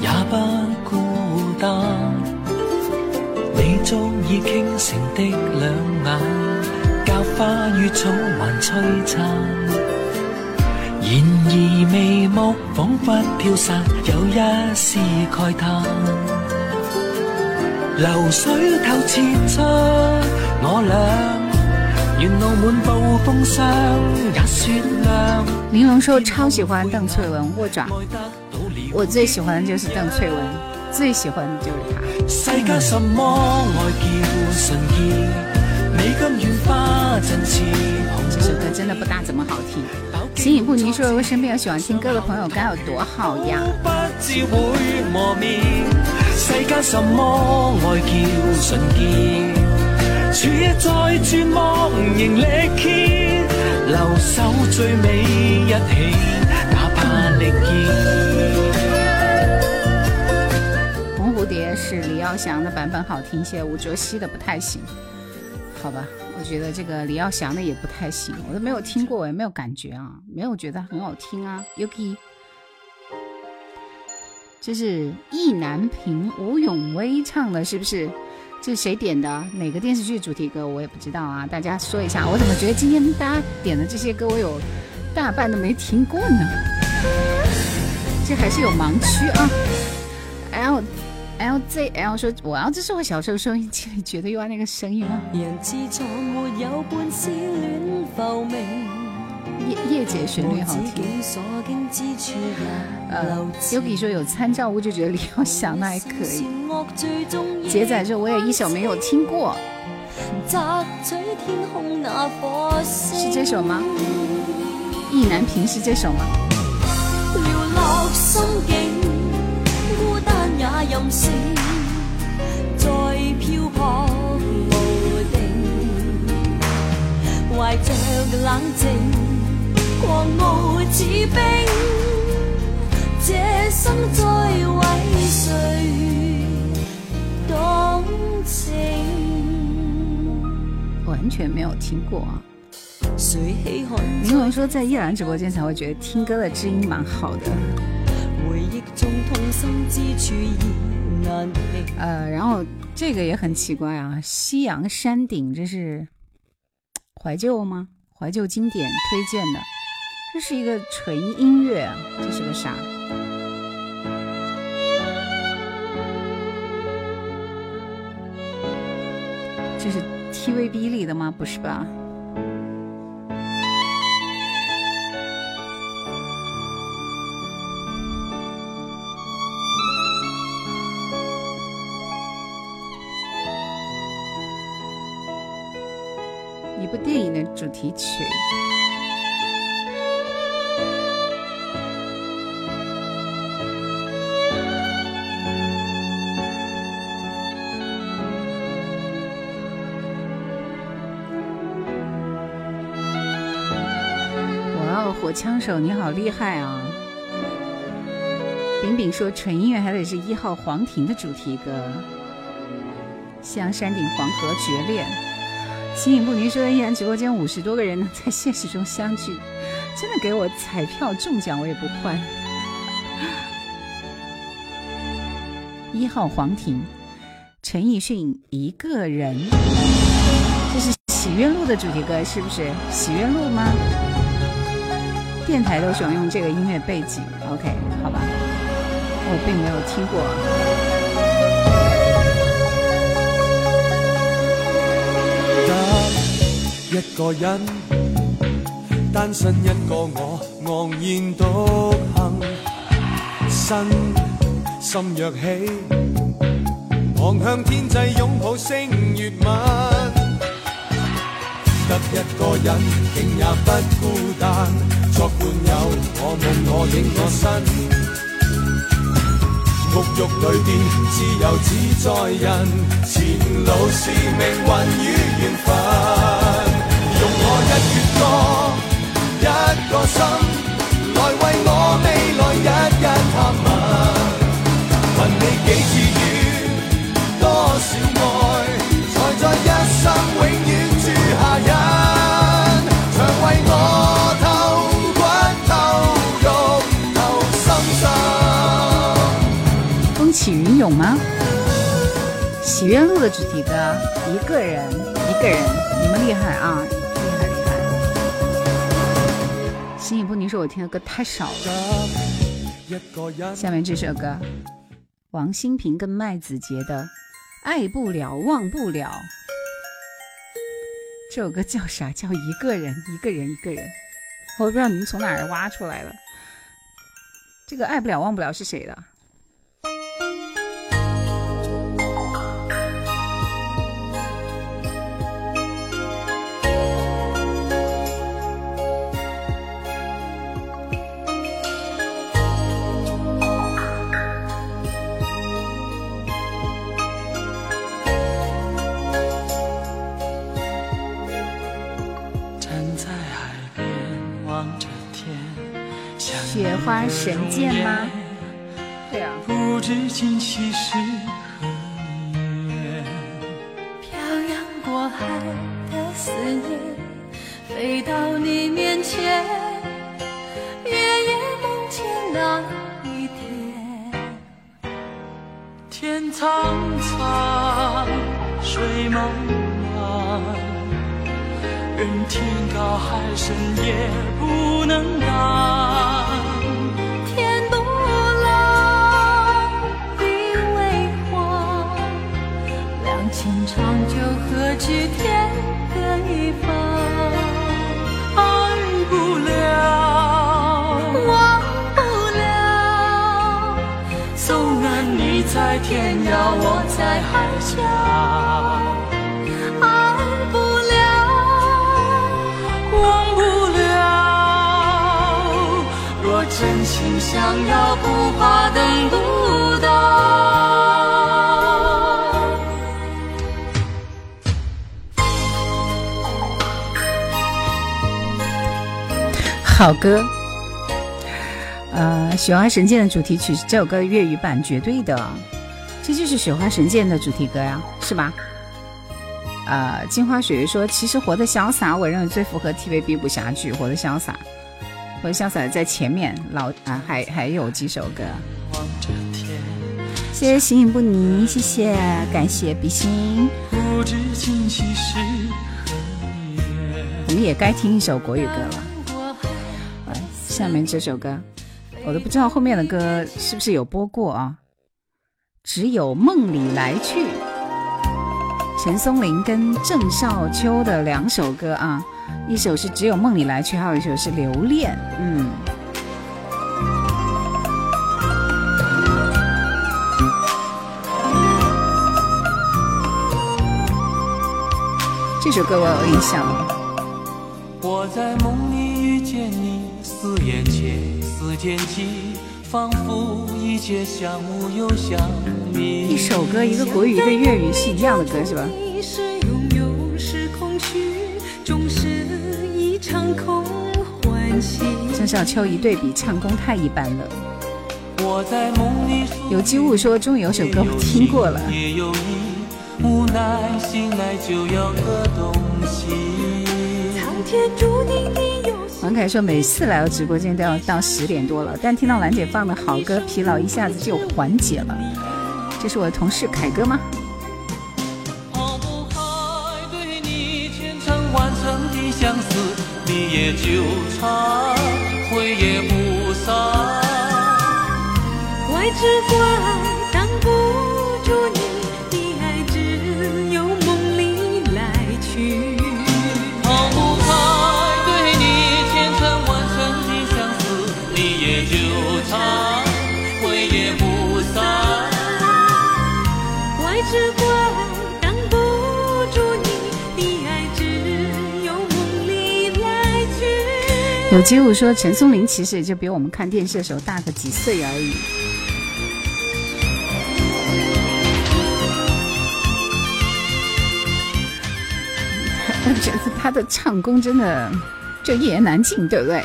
也不孤单。你足以倾城的两眼，教花与草还璀璨。然而眉目仿佛飘散，有一丝慨叹。流水透切出我俩。沿路满暴风霜也雪亮玲珑说超喜欢邓萃雯握爪，我最喜欢的就是邓萃雯，最喜欢的就她。这首歌真的不大怎么好听。形影不离说我身边有喜欢听歌的朋友该有多好呀。处一再绝望仍力竭，留守最美一起，哪怕。是李耀祥的版本好听些，吴卓羲的不太行。好吧，我觉得这个李耀祥的也不太行，我都没有听过，我也没有感觉啊，没有觉得很好听啊。Yuki，这是意难平吴永威唱的，是不是？这是谁点的？哪个电视剧主题歌？我也不知道啊！大家说一下。我怎么觉得今天大家点的这些歌，我有大半都没听过呢？这还是有盲区啊！L L Z L 说：“我要这是我小时候收音机里觉得有那个声音吗？”夜夜姐旋律好听。呃，Yuki 说有参照物就觉得李耀祥那还可以。杰仔说我也一首没有听过。是这首吗？意难平是这首吗？怀着冷静。狂傲似冰，这生再为谁动情？完全没有听过啊！明龙说在叶兰直播间才会觉得听歌的知音蛮好的。呃，然后这个也很奇怪啊，夕阳山顶，这是怀旧吗？怀旧经典推荐的。这是一个纯音乐，这是个啥？这是 TVB 里的吗？不是吧？主题曲。哇火枪手，你好厉害啊！饼饼说纯音乐还得是一号黄庭的主题歌，《像山顶黄河决裂》。形影不离说依然直播间五十多个人能在现实中相聚，真的给我彩票中奖我也不换。一号黄婷，陈奕迅一个人，这是《喜悦路》的主题歌是不是？《喜悦路》吗？电台都喜欢用这个音乐背景，OK，好吧，我并没有听过。一个人，单身一个我，昂然独行，身心若起，望向天际拥抱星月吻。得一个人，竟也不孤单。作伴有，我梦我影我身。沐浴里边，自由自在人。前路是命运与缘分。用我一阙歌，一个心，来为我未来日日探问。问你几次雨，多少爱，才在一生永远住下人。常为我。起云涌吗？喜悦路的主题歌，一个人，一个人，你们厉害啊，心已不宁说我听的歌太少了。下面这首歌，王心平跟麦子杰的《爱不了忘不了》，这首歌叫啥？叫一个人，一个人，一个人。我不知道你们从哪儿挖出来的。这个《爱不了忘不了》是谁的？花神剑吗？对啊。不知今夕是何年。漂洋过海的思念，飞到你面前，夜夜梦见那一天。天苍苍，水茫茫，任天高海深也不能挡。天各一方，爱不了，忘不了。纵然你在天涯，我在海角，爱不了，忘不了。若真心相要，不怕等不好歌，呃，《雪花神剑》的主题曲这首歌的粤语版绝对的，这就是《雪花神剑》的主题歌呀，是吧？呃，镜花雪月说，其实《活得潇洒》我认为最符合 TVB 武侠剧，《活得潇洒》，《活得潇洒》在前面，老啊还还有几首歌。谢谢形影不离，谢谢，感谢比心。我们也该听一首国语歌了。下面这首歌，我都不知道后面的歌是不是有播过啊？只有梦里来去，陈松伶跟郑少秋的两首歌啊，一首是只有梦里来去，还有一首是留恋。嗯，这首歌我有印象。我在梦似剑起，仿佛一切像无又像迷。一首歌，一个国语，一个粤语，是一样的歌，是吧？郑少秋一对比，唱功太一般了。有机物说，终于有首歌我听过了。无奈醒来就。王凯说：“每次来到直播间都要到十点多了，但听到兰姐放的好歌，疲劳一下子就缓解了。这是我的同事凯哥吗？”怪只怪。只有机会说陈松伶其实也就比我们看电视的时候大个几岁而已。<laughs> 我觉得他的唱功真的就一言难尽，对不对？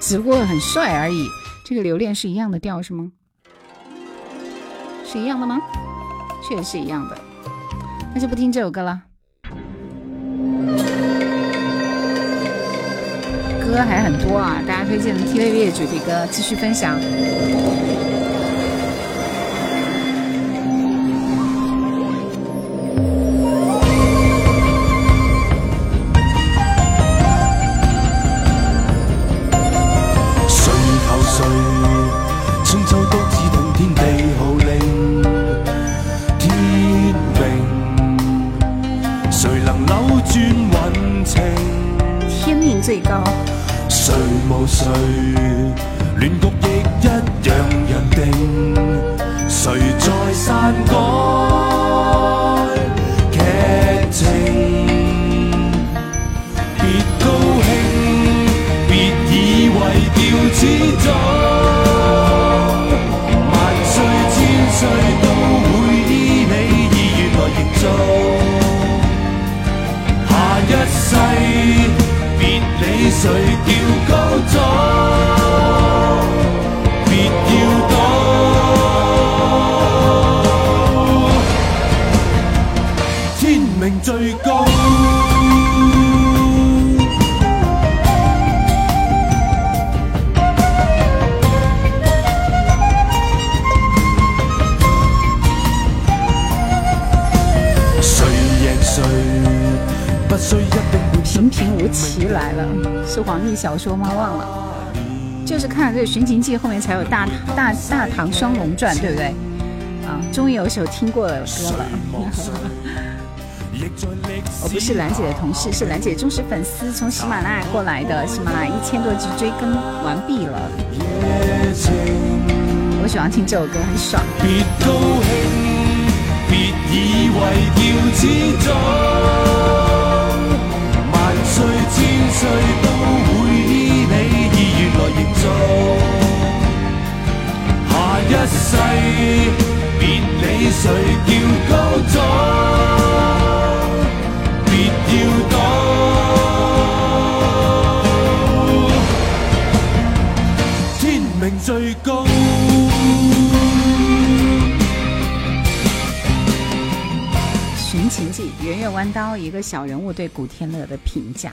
只不过很帅而已。这个留恋是一样的调是吗？是一样的吗？确实是一样的。那就不听这首歌了。歌还很多啊，大家推荐的 TVB 主题歌继续分享。谁求谁？春秋刀子等天地号令，天命，谁能扭转运程？天命最高。无谁，乱局。黄历小说吗？忘了，就是看了这个《寻秦记》，后面才有《大大大唐双龙传》，对不对？啊，终于有首听过的歌了。我 <laughs> 不是兰姐的同事，是兰姐忠实粉丝，从喜马拉雅过来的。喜马拉雅一千多集追更完毕了。我喜欢听这首歌，很爽。别高兴，别以为叫万世别理谁叫高座，别要躲。天命最高。寻秦记，圆月弯刀，一个小人物对古天乐的评价。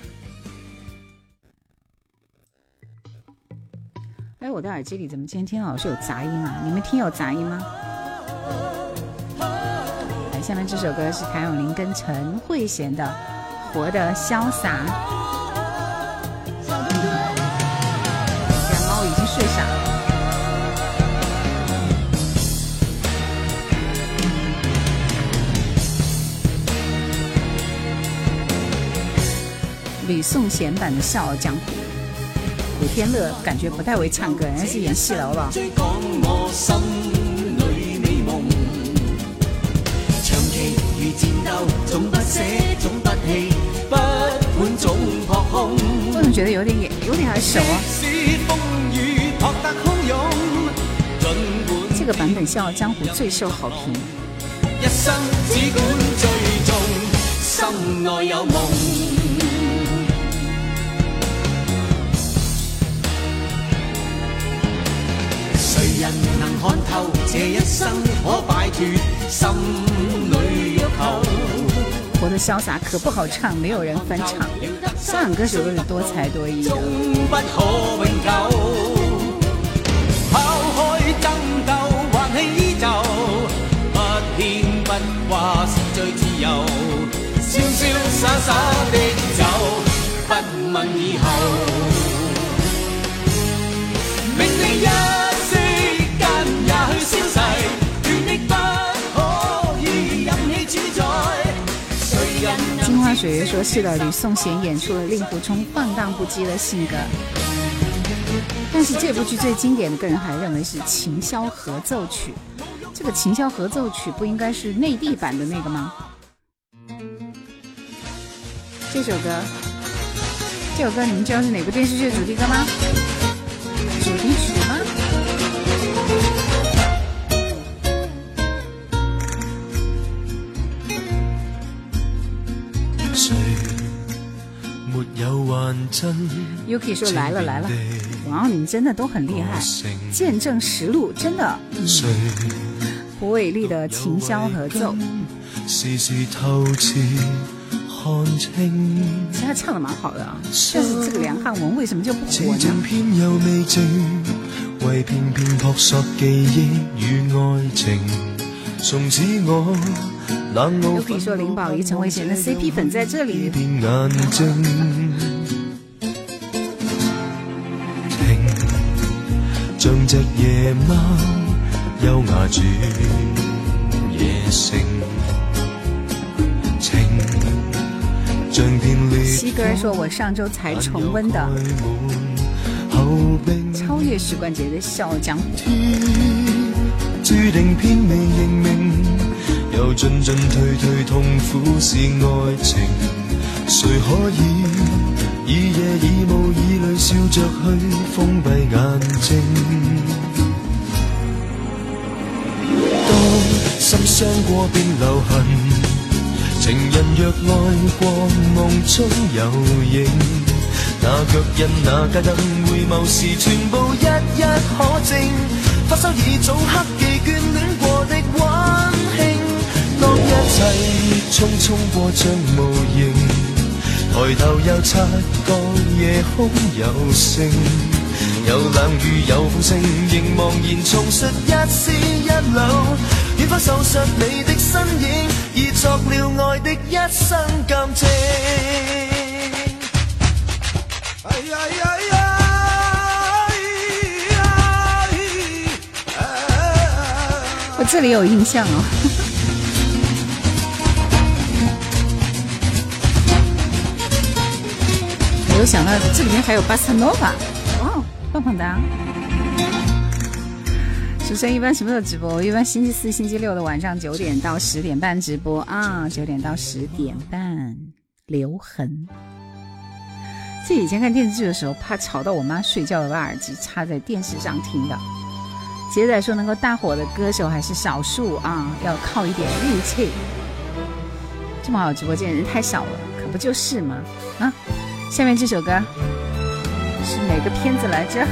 我的耳机里怎么今天听老是有杂音啊？你们听有杂音吗？来，下面这首歌是谭咏麟跟陈慧娴的《活得潇洒》。家猫已经睡傻了。吕颂贤版的《笑傲江湖》。古天乐感觉不太会唱歌，人家是演戏的，好不好？我怎么觉得有点眼，有点耳熟啊？这个版本《笑傲江湖》最受好评。人能看透这一生可摆脱心里欲求。活得潇洒可不好唱，没有人翻唱。香港歌手都是多才多艺的。不可永久，抛开争斗，还起依旧，不牵不挂是最自由，潇潇洒洒的走，不问以后。水月说：“是的，吕颂贤演出了令狐冲放荡不羁的性格。但是这部剧最经典的，个人还认为是《琴箫合奏曲》。这个《琴箫合奏曲》不应该是内地版的那个吗？这首歌这首歌你们知道是哪部电视剧的主题歌吗？主题曲吗？？Yuki 说来了来了，哇，你们真的都很厉害，见证实录真的。胡伟立的琴箫合奏。时时透彻看清。其实他唱的蛮好的啊，但是这个梁汉文为什么就不火呢？为偏偏扑朔记忆与爱情，从此我冷傲。又可以说林保怡、陈慧娴的 CP 粉在这里。像只夜猫，优雅住夜城。西哥说：“我上周才重温的《超越时光节的笑傲江湖》。”注定偏未认命，又进进退退，痛苦是爱情。谁可以以夜以雾以泪笑着去封闭眼睛？当心伤过便留痕。情人若爱过，梦中有影，那脚印、那街灯，回眸时全部一一可证。发梢已早刻记眷恋过的温馨，当一切匆匆过像无形，抬头又察觉夜空有星，有冷雨有风声，仍茫然重述一丝一缕，远方受伤你的身影。已作了爱的一生感情。哎呀呀呀！我这里有印象哦。有想到这里面还有巴塞诺瓦，哇，棒棒哒！主持人一般什么时候直播？我一般星期四、星期六的晚上九点到十点半直播啊，九点到十点半。留痕。这以前看电视剧的时候，怕吵到我妈睡觉，把耳机插在电视上听的。杰仔说，能够大火的歌手还是少数啊，要靠一点运气。这么好的直播间，人太少了，可不就是吗？啊，下面这首歌是哪个片子来着？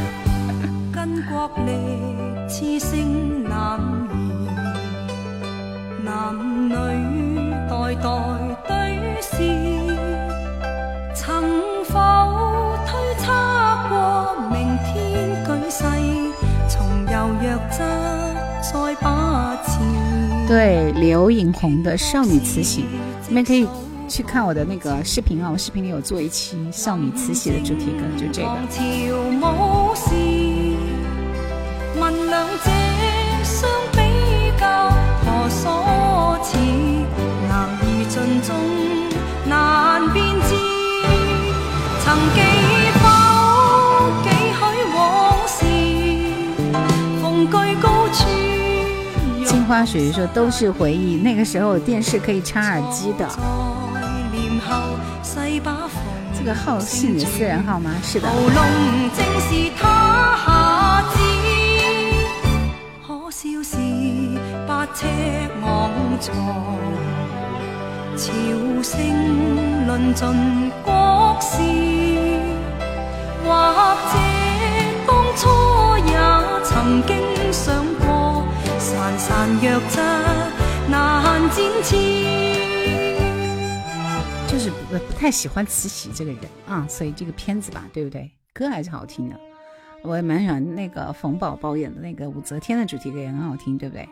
痴声男儿，男女代代对视，曾否推测过明天举世，重游弱质再把持？对，刘颖红的《少女慈禧》，你们可以去看我的那个视频啊，我视频里有做一期《少女慈禧》的主题歌，就这个。问两者相比较，何所似？知。曾记否往事？逢居高花水月说都是回忆，那个时候电视可以插耳机的。这个号是你的私人号吗？是的。尺昂藏，朝圣论尽国事，或者当初也曾经想过，潺潺弱质难展翅。就是不不太喜欢慈禧这个人啊，所以这个片子吧，对不对？歌还是好听的，我也蛮喜欢那个冯宝宝演的那个武则天的主题歌，也很好听，对不对？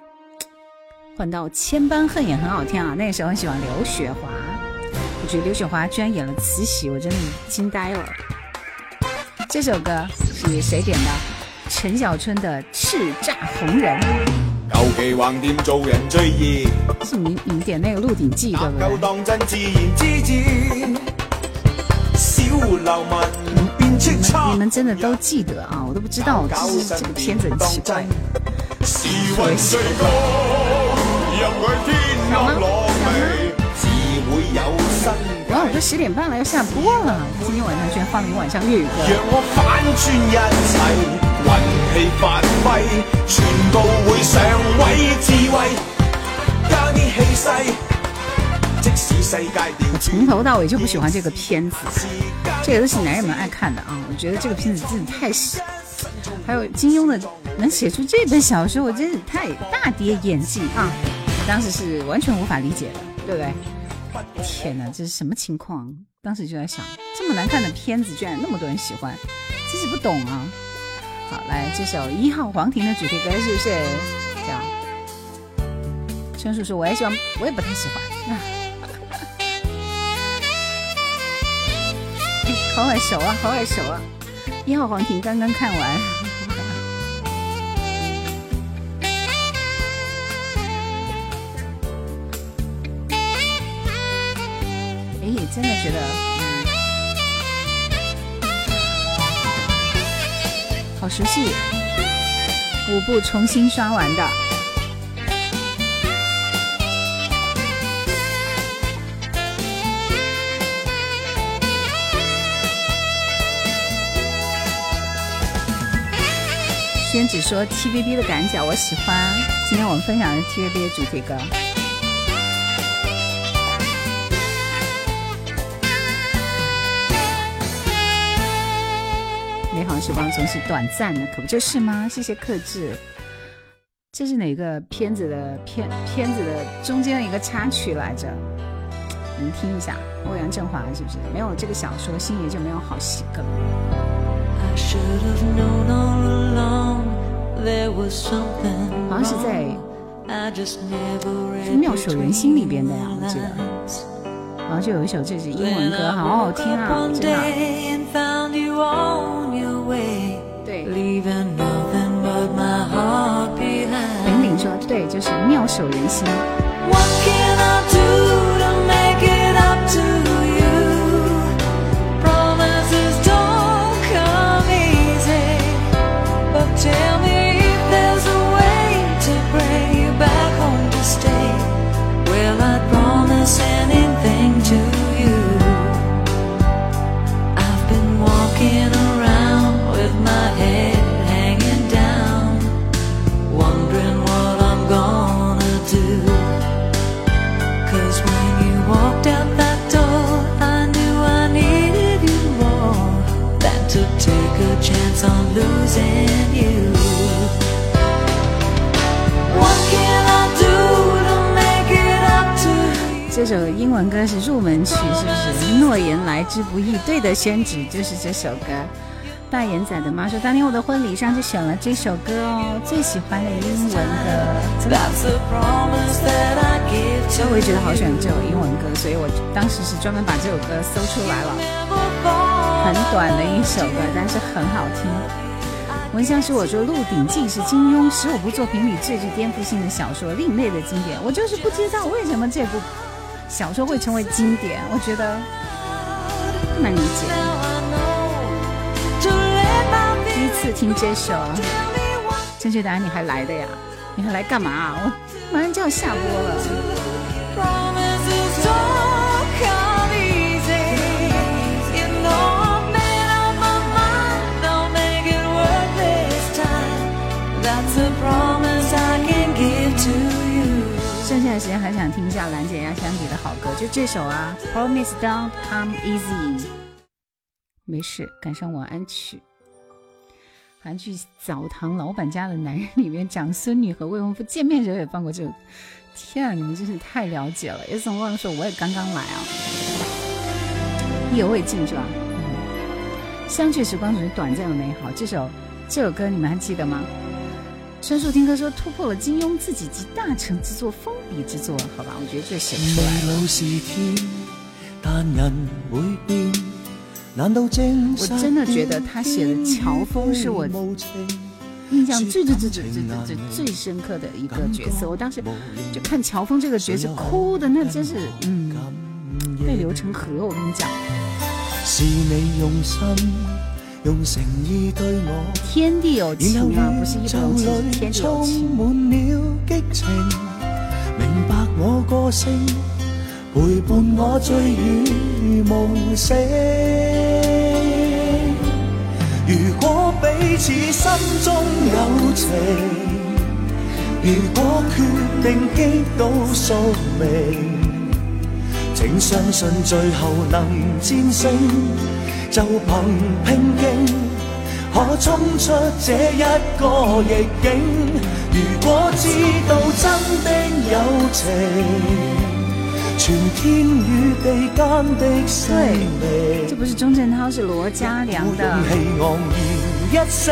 换到千般恨也很好听啊！那个时候很喜欢刘雪华，我觉得刘雪华居然演了慈禧，我真的惊呆了。这首歌是谁点的？陈小春的《叱咤红人》。尤其横店做人最易。是你你点那个《鹿鼎记》对不对？当真自然之至。小流民变出差。你们真的都记得啊？我都不知道，就是这个片子很奇怪。哇，我都十点半了，要下播了。今天晚上居然放了一晚上粤语歌。让我反转一切，运气发挥，全部会上位，智慧加啲气势。即使世界我从头到尾就不喜欢这个片子，这个都是男人们爱看的啊！我觉得这个片子真的太……还有金庸的能写出这本小说，我真是太大跌眼镜啊！当时是完全无法理解的，对不对？天哪，这是什么情况？当时就在想，这么难看的片子居然那么多人喜欢，真是不懂啊！好，来这首《一号皇庭》的主题歌是不是？这样，陈叔叔我也喜欢，我也不太喜欢。啊 <laughs> 好耳熟啊，好耳熟啊！《一号皇庭》刚刚看完。<laughs> 哎真的觉得，熟悉，五部重新刷完的。宣子说 TVB 的赶脚我喜欢，今天我们分享的 TVB 的主题歌。时光总是短暂的，可不就是吗？谢谢克制。这是哪个片子的片片子的中间的一个插曲来着？你们听一下，欧阳震华是不是？没有这个小说，星爷就没有好戏梗。好像是在《妙手仁心》里边的呀，我记得。好像就有一首，这是英文歌，好好听啊，真的。对，玲玲说对，就是妙手仁心。这首英文歌是入门曲，是不是？诺言来之不易，对的，宣纸就是这首歌。大眼仔的妈说，当年我的婚礼上就选了这首歌哦，最喜欢的英文歌。所以我也觉得好喜欢这首英文歌，所以我当时是专门把这首歌搜出来了。很短的一首歌，但是很好听。闻香是我说《鹿鼎记》是金庸十五部作品里最具颠覆性的小说，另类的经典。我就是不知道为什么这部。小说会成为经典，我觉得难理解。第一次听这首，正确答案你还来的呀？你还来干嘛？我马上就要下播了。剩下的时间还想听一下兰姐压箱底的好歌，就这首啊，Promise Don't Come Easy。没事，赶上晚安曲。韩剧《澡堂老板家的男人》里面讲孙女和未婚夫见面时候也放过这首。天啊，你们真是太了解了。也总忘了说我也刚刚来啊，意犹未尽是吧？相聚时光总是短暂的美好。这首这首歌你们还记得吗？申树听歌说突破了金庸自己集大成之作封笔之作，好吧，我觉得这写不出来我真的觉得他写的乔峰是我印象最最最最最最最深刻的一个角色。我当时就看乔峰这个角色哭的那真是嗯泪流成河。我跟你讲。是你用心用诚意对我，天地有情啊，不是一种情，天地有情。陪伴我醉与梦醒。如果彼此心中有情，如果决定击倒宿命，请相信最后能战胜，就凭拼劲，可冲出这一个逆境。如果知道真的有情。全天与地间的生命，这不是钟镇涛，是罗嘉良的。勇气昂然一声，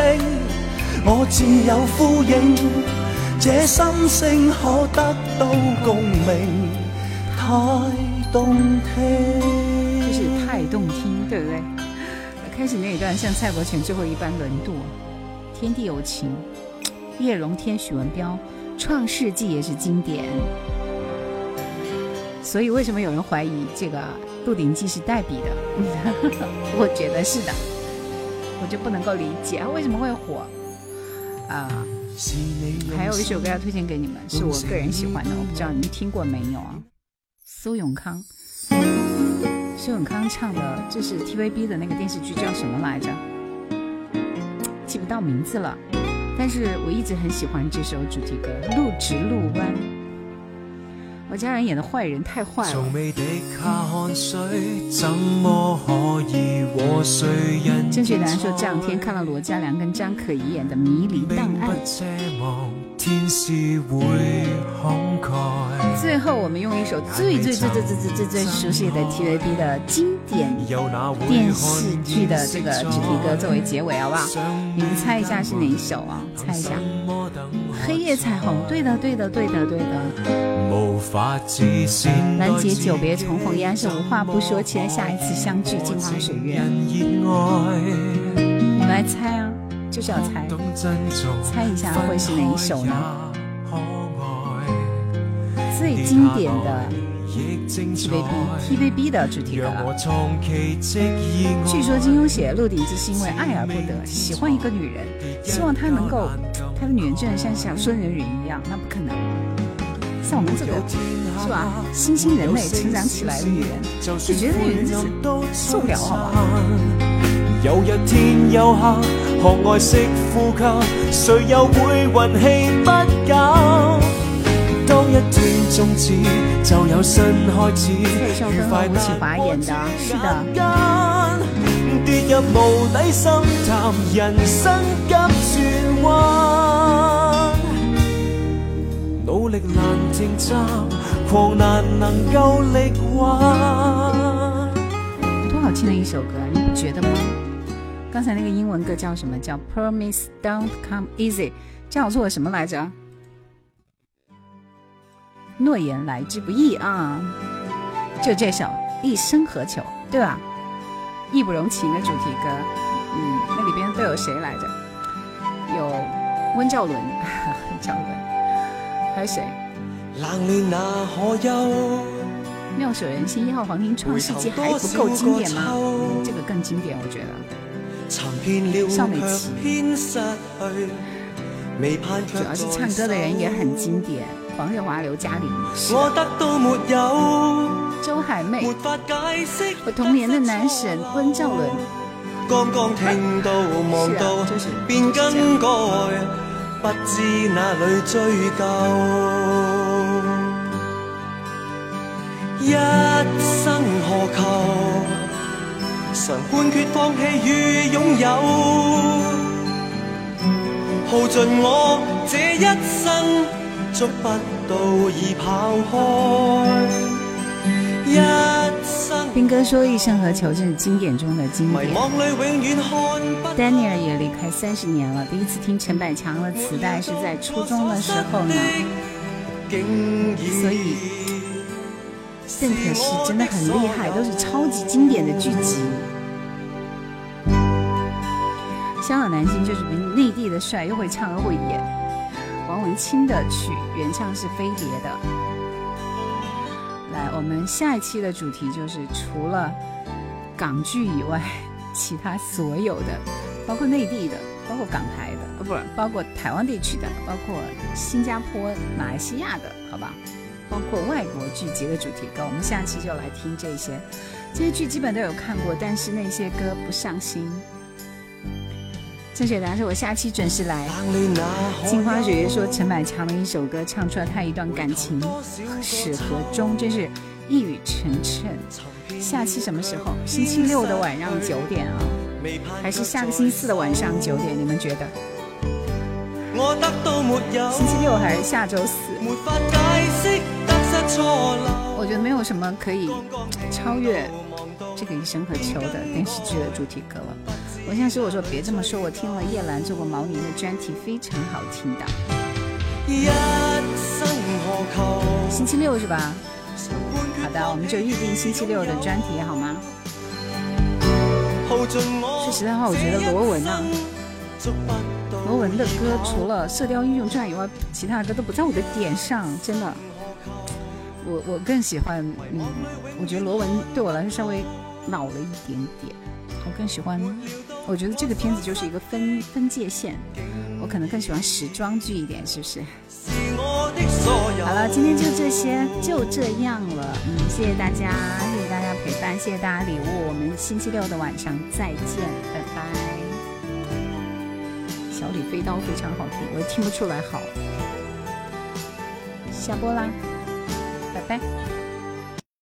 我自有呼应，这心声可得到共鸣，太动听。就是太动听，对不对？开始那一段像蔡国权最后一班轮渡，天地有情，叶荣添、许文彪，创世纪也是经典。所以，为什么有人怀疑这个《鹿鼎记》是代笔的？<laughs> 我觉得是的，我就不能够理解为什么会火啊！还有一首歌要推荐给你们，是我个人喜欢的，我不知道你们听过没有啊？苏永康，苏永康唱的，这是 TVB 的那个电视剧叫什么来着？记不到名字了，但是我一直很喜欢这首主题歌《路直路弯》。我家人演的坏人太坏了。正确答案说这两天看了罗嘉良跟张可颐演的《迷离档案》。最后我们用一首最最最最最最最最熟悉的 TVB 的经典电视剧的这个主题歌作为结尾，好不好？你们猜一下是哪一首啊？猜一下。黑夜彩虹，对的对的对的对的。拦截久别重逢，依然是无话不说，期待下一次相聚，镜花水月。你们来猜啊，就是要猜，猜一下会是哪一首呢？最经典的 TVB TVB 的主题歌。据说金庸写《鹿鼎记》是因为爱而不得，喜欢一个女人，希望她能够，他的女人真的像小说人一样，那不可能。像我们这个是吧，新兴人类成长起来的女人，就觉得女人就是受不了，好不好？有日天有客，学爱惜呼吸，谁又会运气不减？当一天终止，就有新开始。蔡少芬和吴启华演的，是的。跌入无底深潭，人生急转弯。努力难停站，狂难能够力挽。多好听的一首歌，你不觉得吗？刚才那个英文歌叫什么？叫 Promise Don't Come Easy，叫做什么来着？诺言来之不易啊！就这首《一生何求》，对吧？义不容情的主题歌，嗯，那里边都有谁来着？有温兆伦，温兆伦。还有谁？妙手仁心一号黄金创世纪还不够经典吗？这个更经典，我觉得。邵美琪。主要是唱歌的人也很经典，黄日华、刘嘉玲。周海媚。我童年的男神温兆伦。是啊，不知哪里追究，一生何求？常判决放弃与拥有，耗尽我这一生，捉不到已跑开。一兵哥说：“一生何求？”这是经典中的经典。丹尼尔也离开三十年了。第一次听陈百强的磁带是在初中的时候呢，所以邓可是真的很厉害，都是超级经典的剧集。香港男星就是比内地的帅，又会唱又会演。王文清的曲原唱是飞碟的。来，我们下一期的主题就是除了港剧以外，其他所有的。包括内地的，包括港台的，呃，不是，包括台湾地区的，包括新加坡、马来西亚的，好吧？包括外国剧集的主题歌。我们下期就来听这些，这些剧基本都有看过，但是那些歌不上心。郑雪达说：“我下期准时来。”金花雪月说：“陈百强的一首歌唱出了他一段感情始和终，真是一语成谶。”下期什么时候？星期六的晚上九点啊，还是下个星期四的晚上九点？你们觉得？星期六还是下周四？我觉得没有什么可以超越这个《一生何求》的电视剧的主题歌了。我现在说，我说别这么说，我听了叶兰做过毛宁的专题，非常好听的。星期六是吧？好的，我们就预定星期六的专题，好吗？说实在话，我觉得罗文啊，罗文的歌除了《射雕英雄传》以外，其他的歌都不在我的点上，真的。我我更喜欢，嗯，我觉得罗文对我来说稍微老了一点点，我更喜欢。我觉得这个片子就是一个分分界线，我可能更喜欢时装剧一点，是不是？好了，今天就这些，就这样了。嗯，谢谢大家，谢谢大家陪伴，谢谢大家礼物。我们星期六的晚上再见，拜拜。小李飞刀非常好听，我听不出来好。下播啦，拜。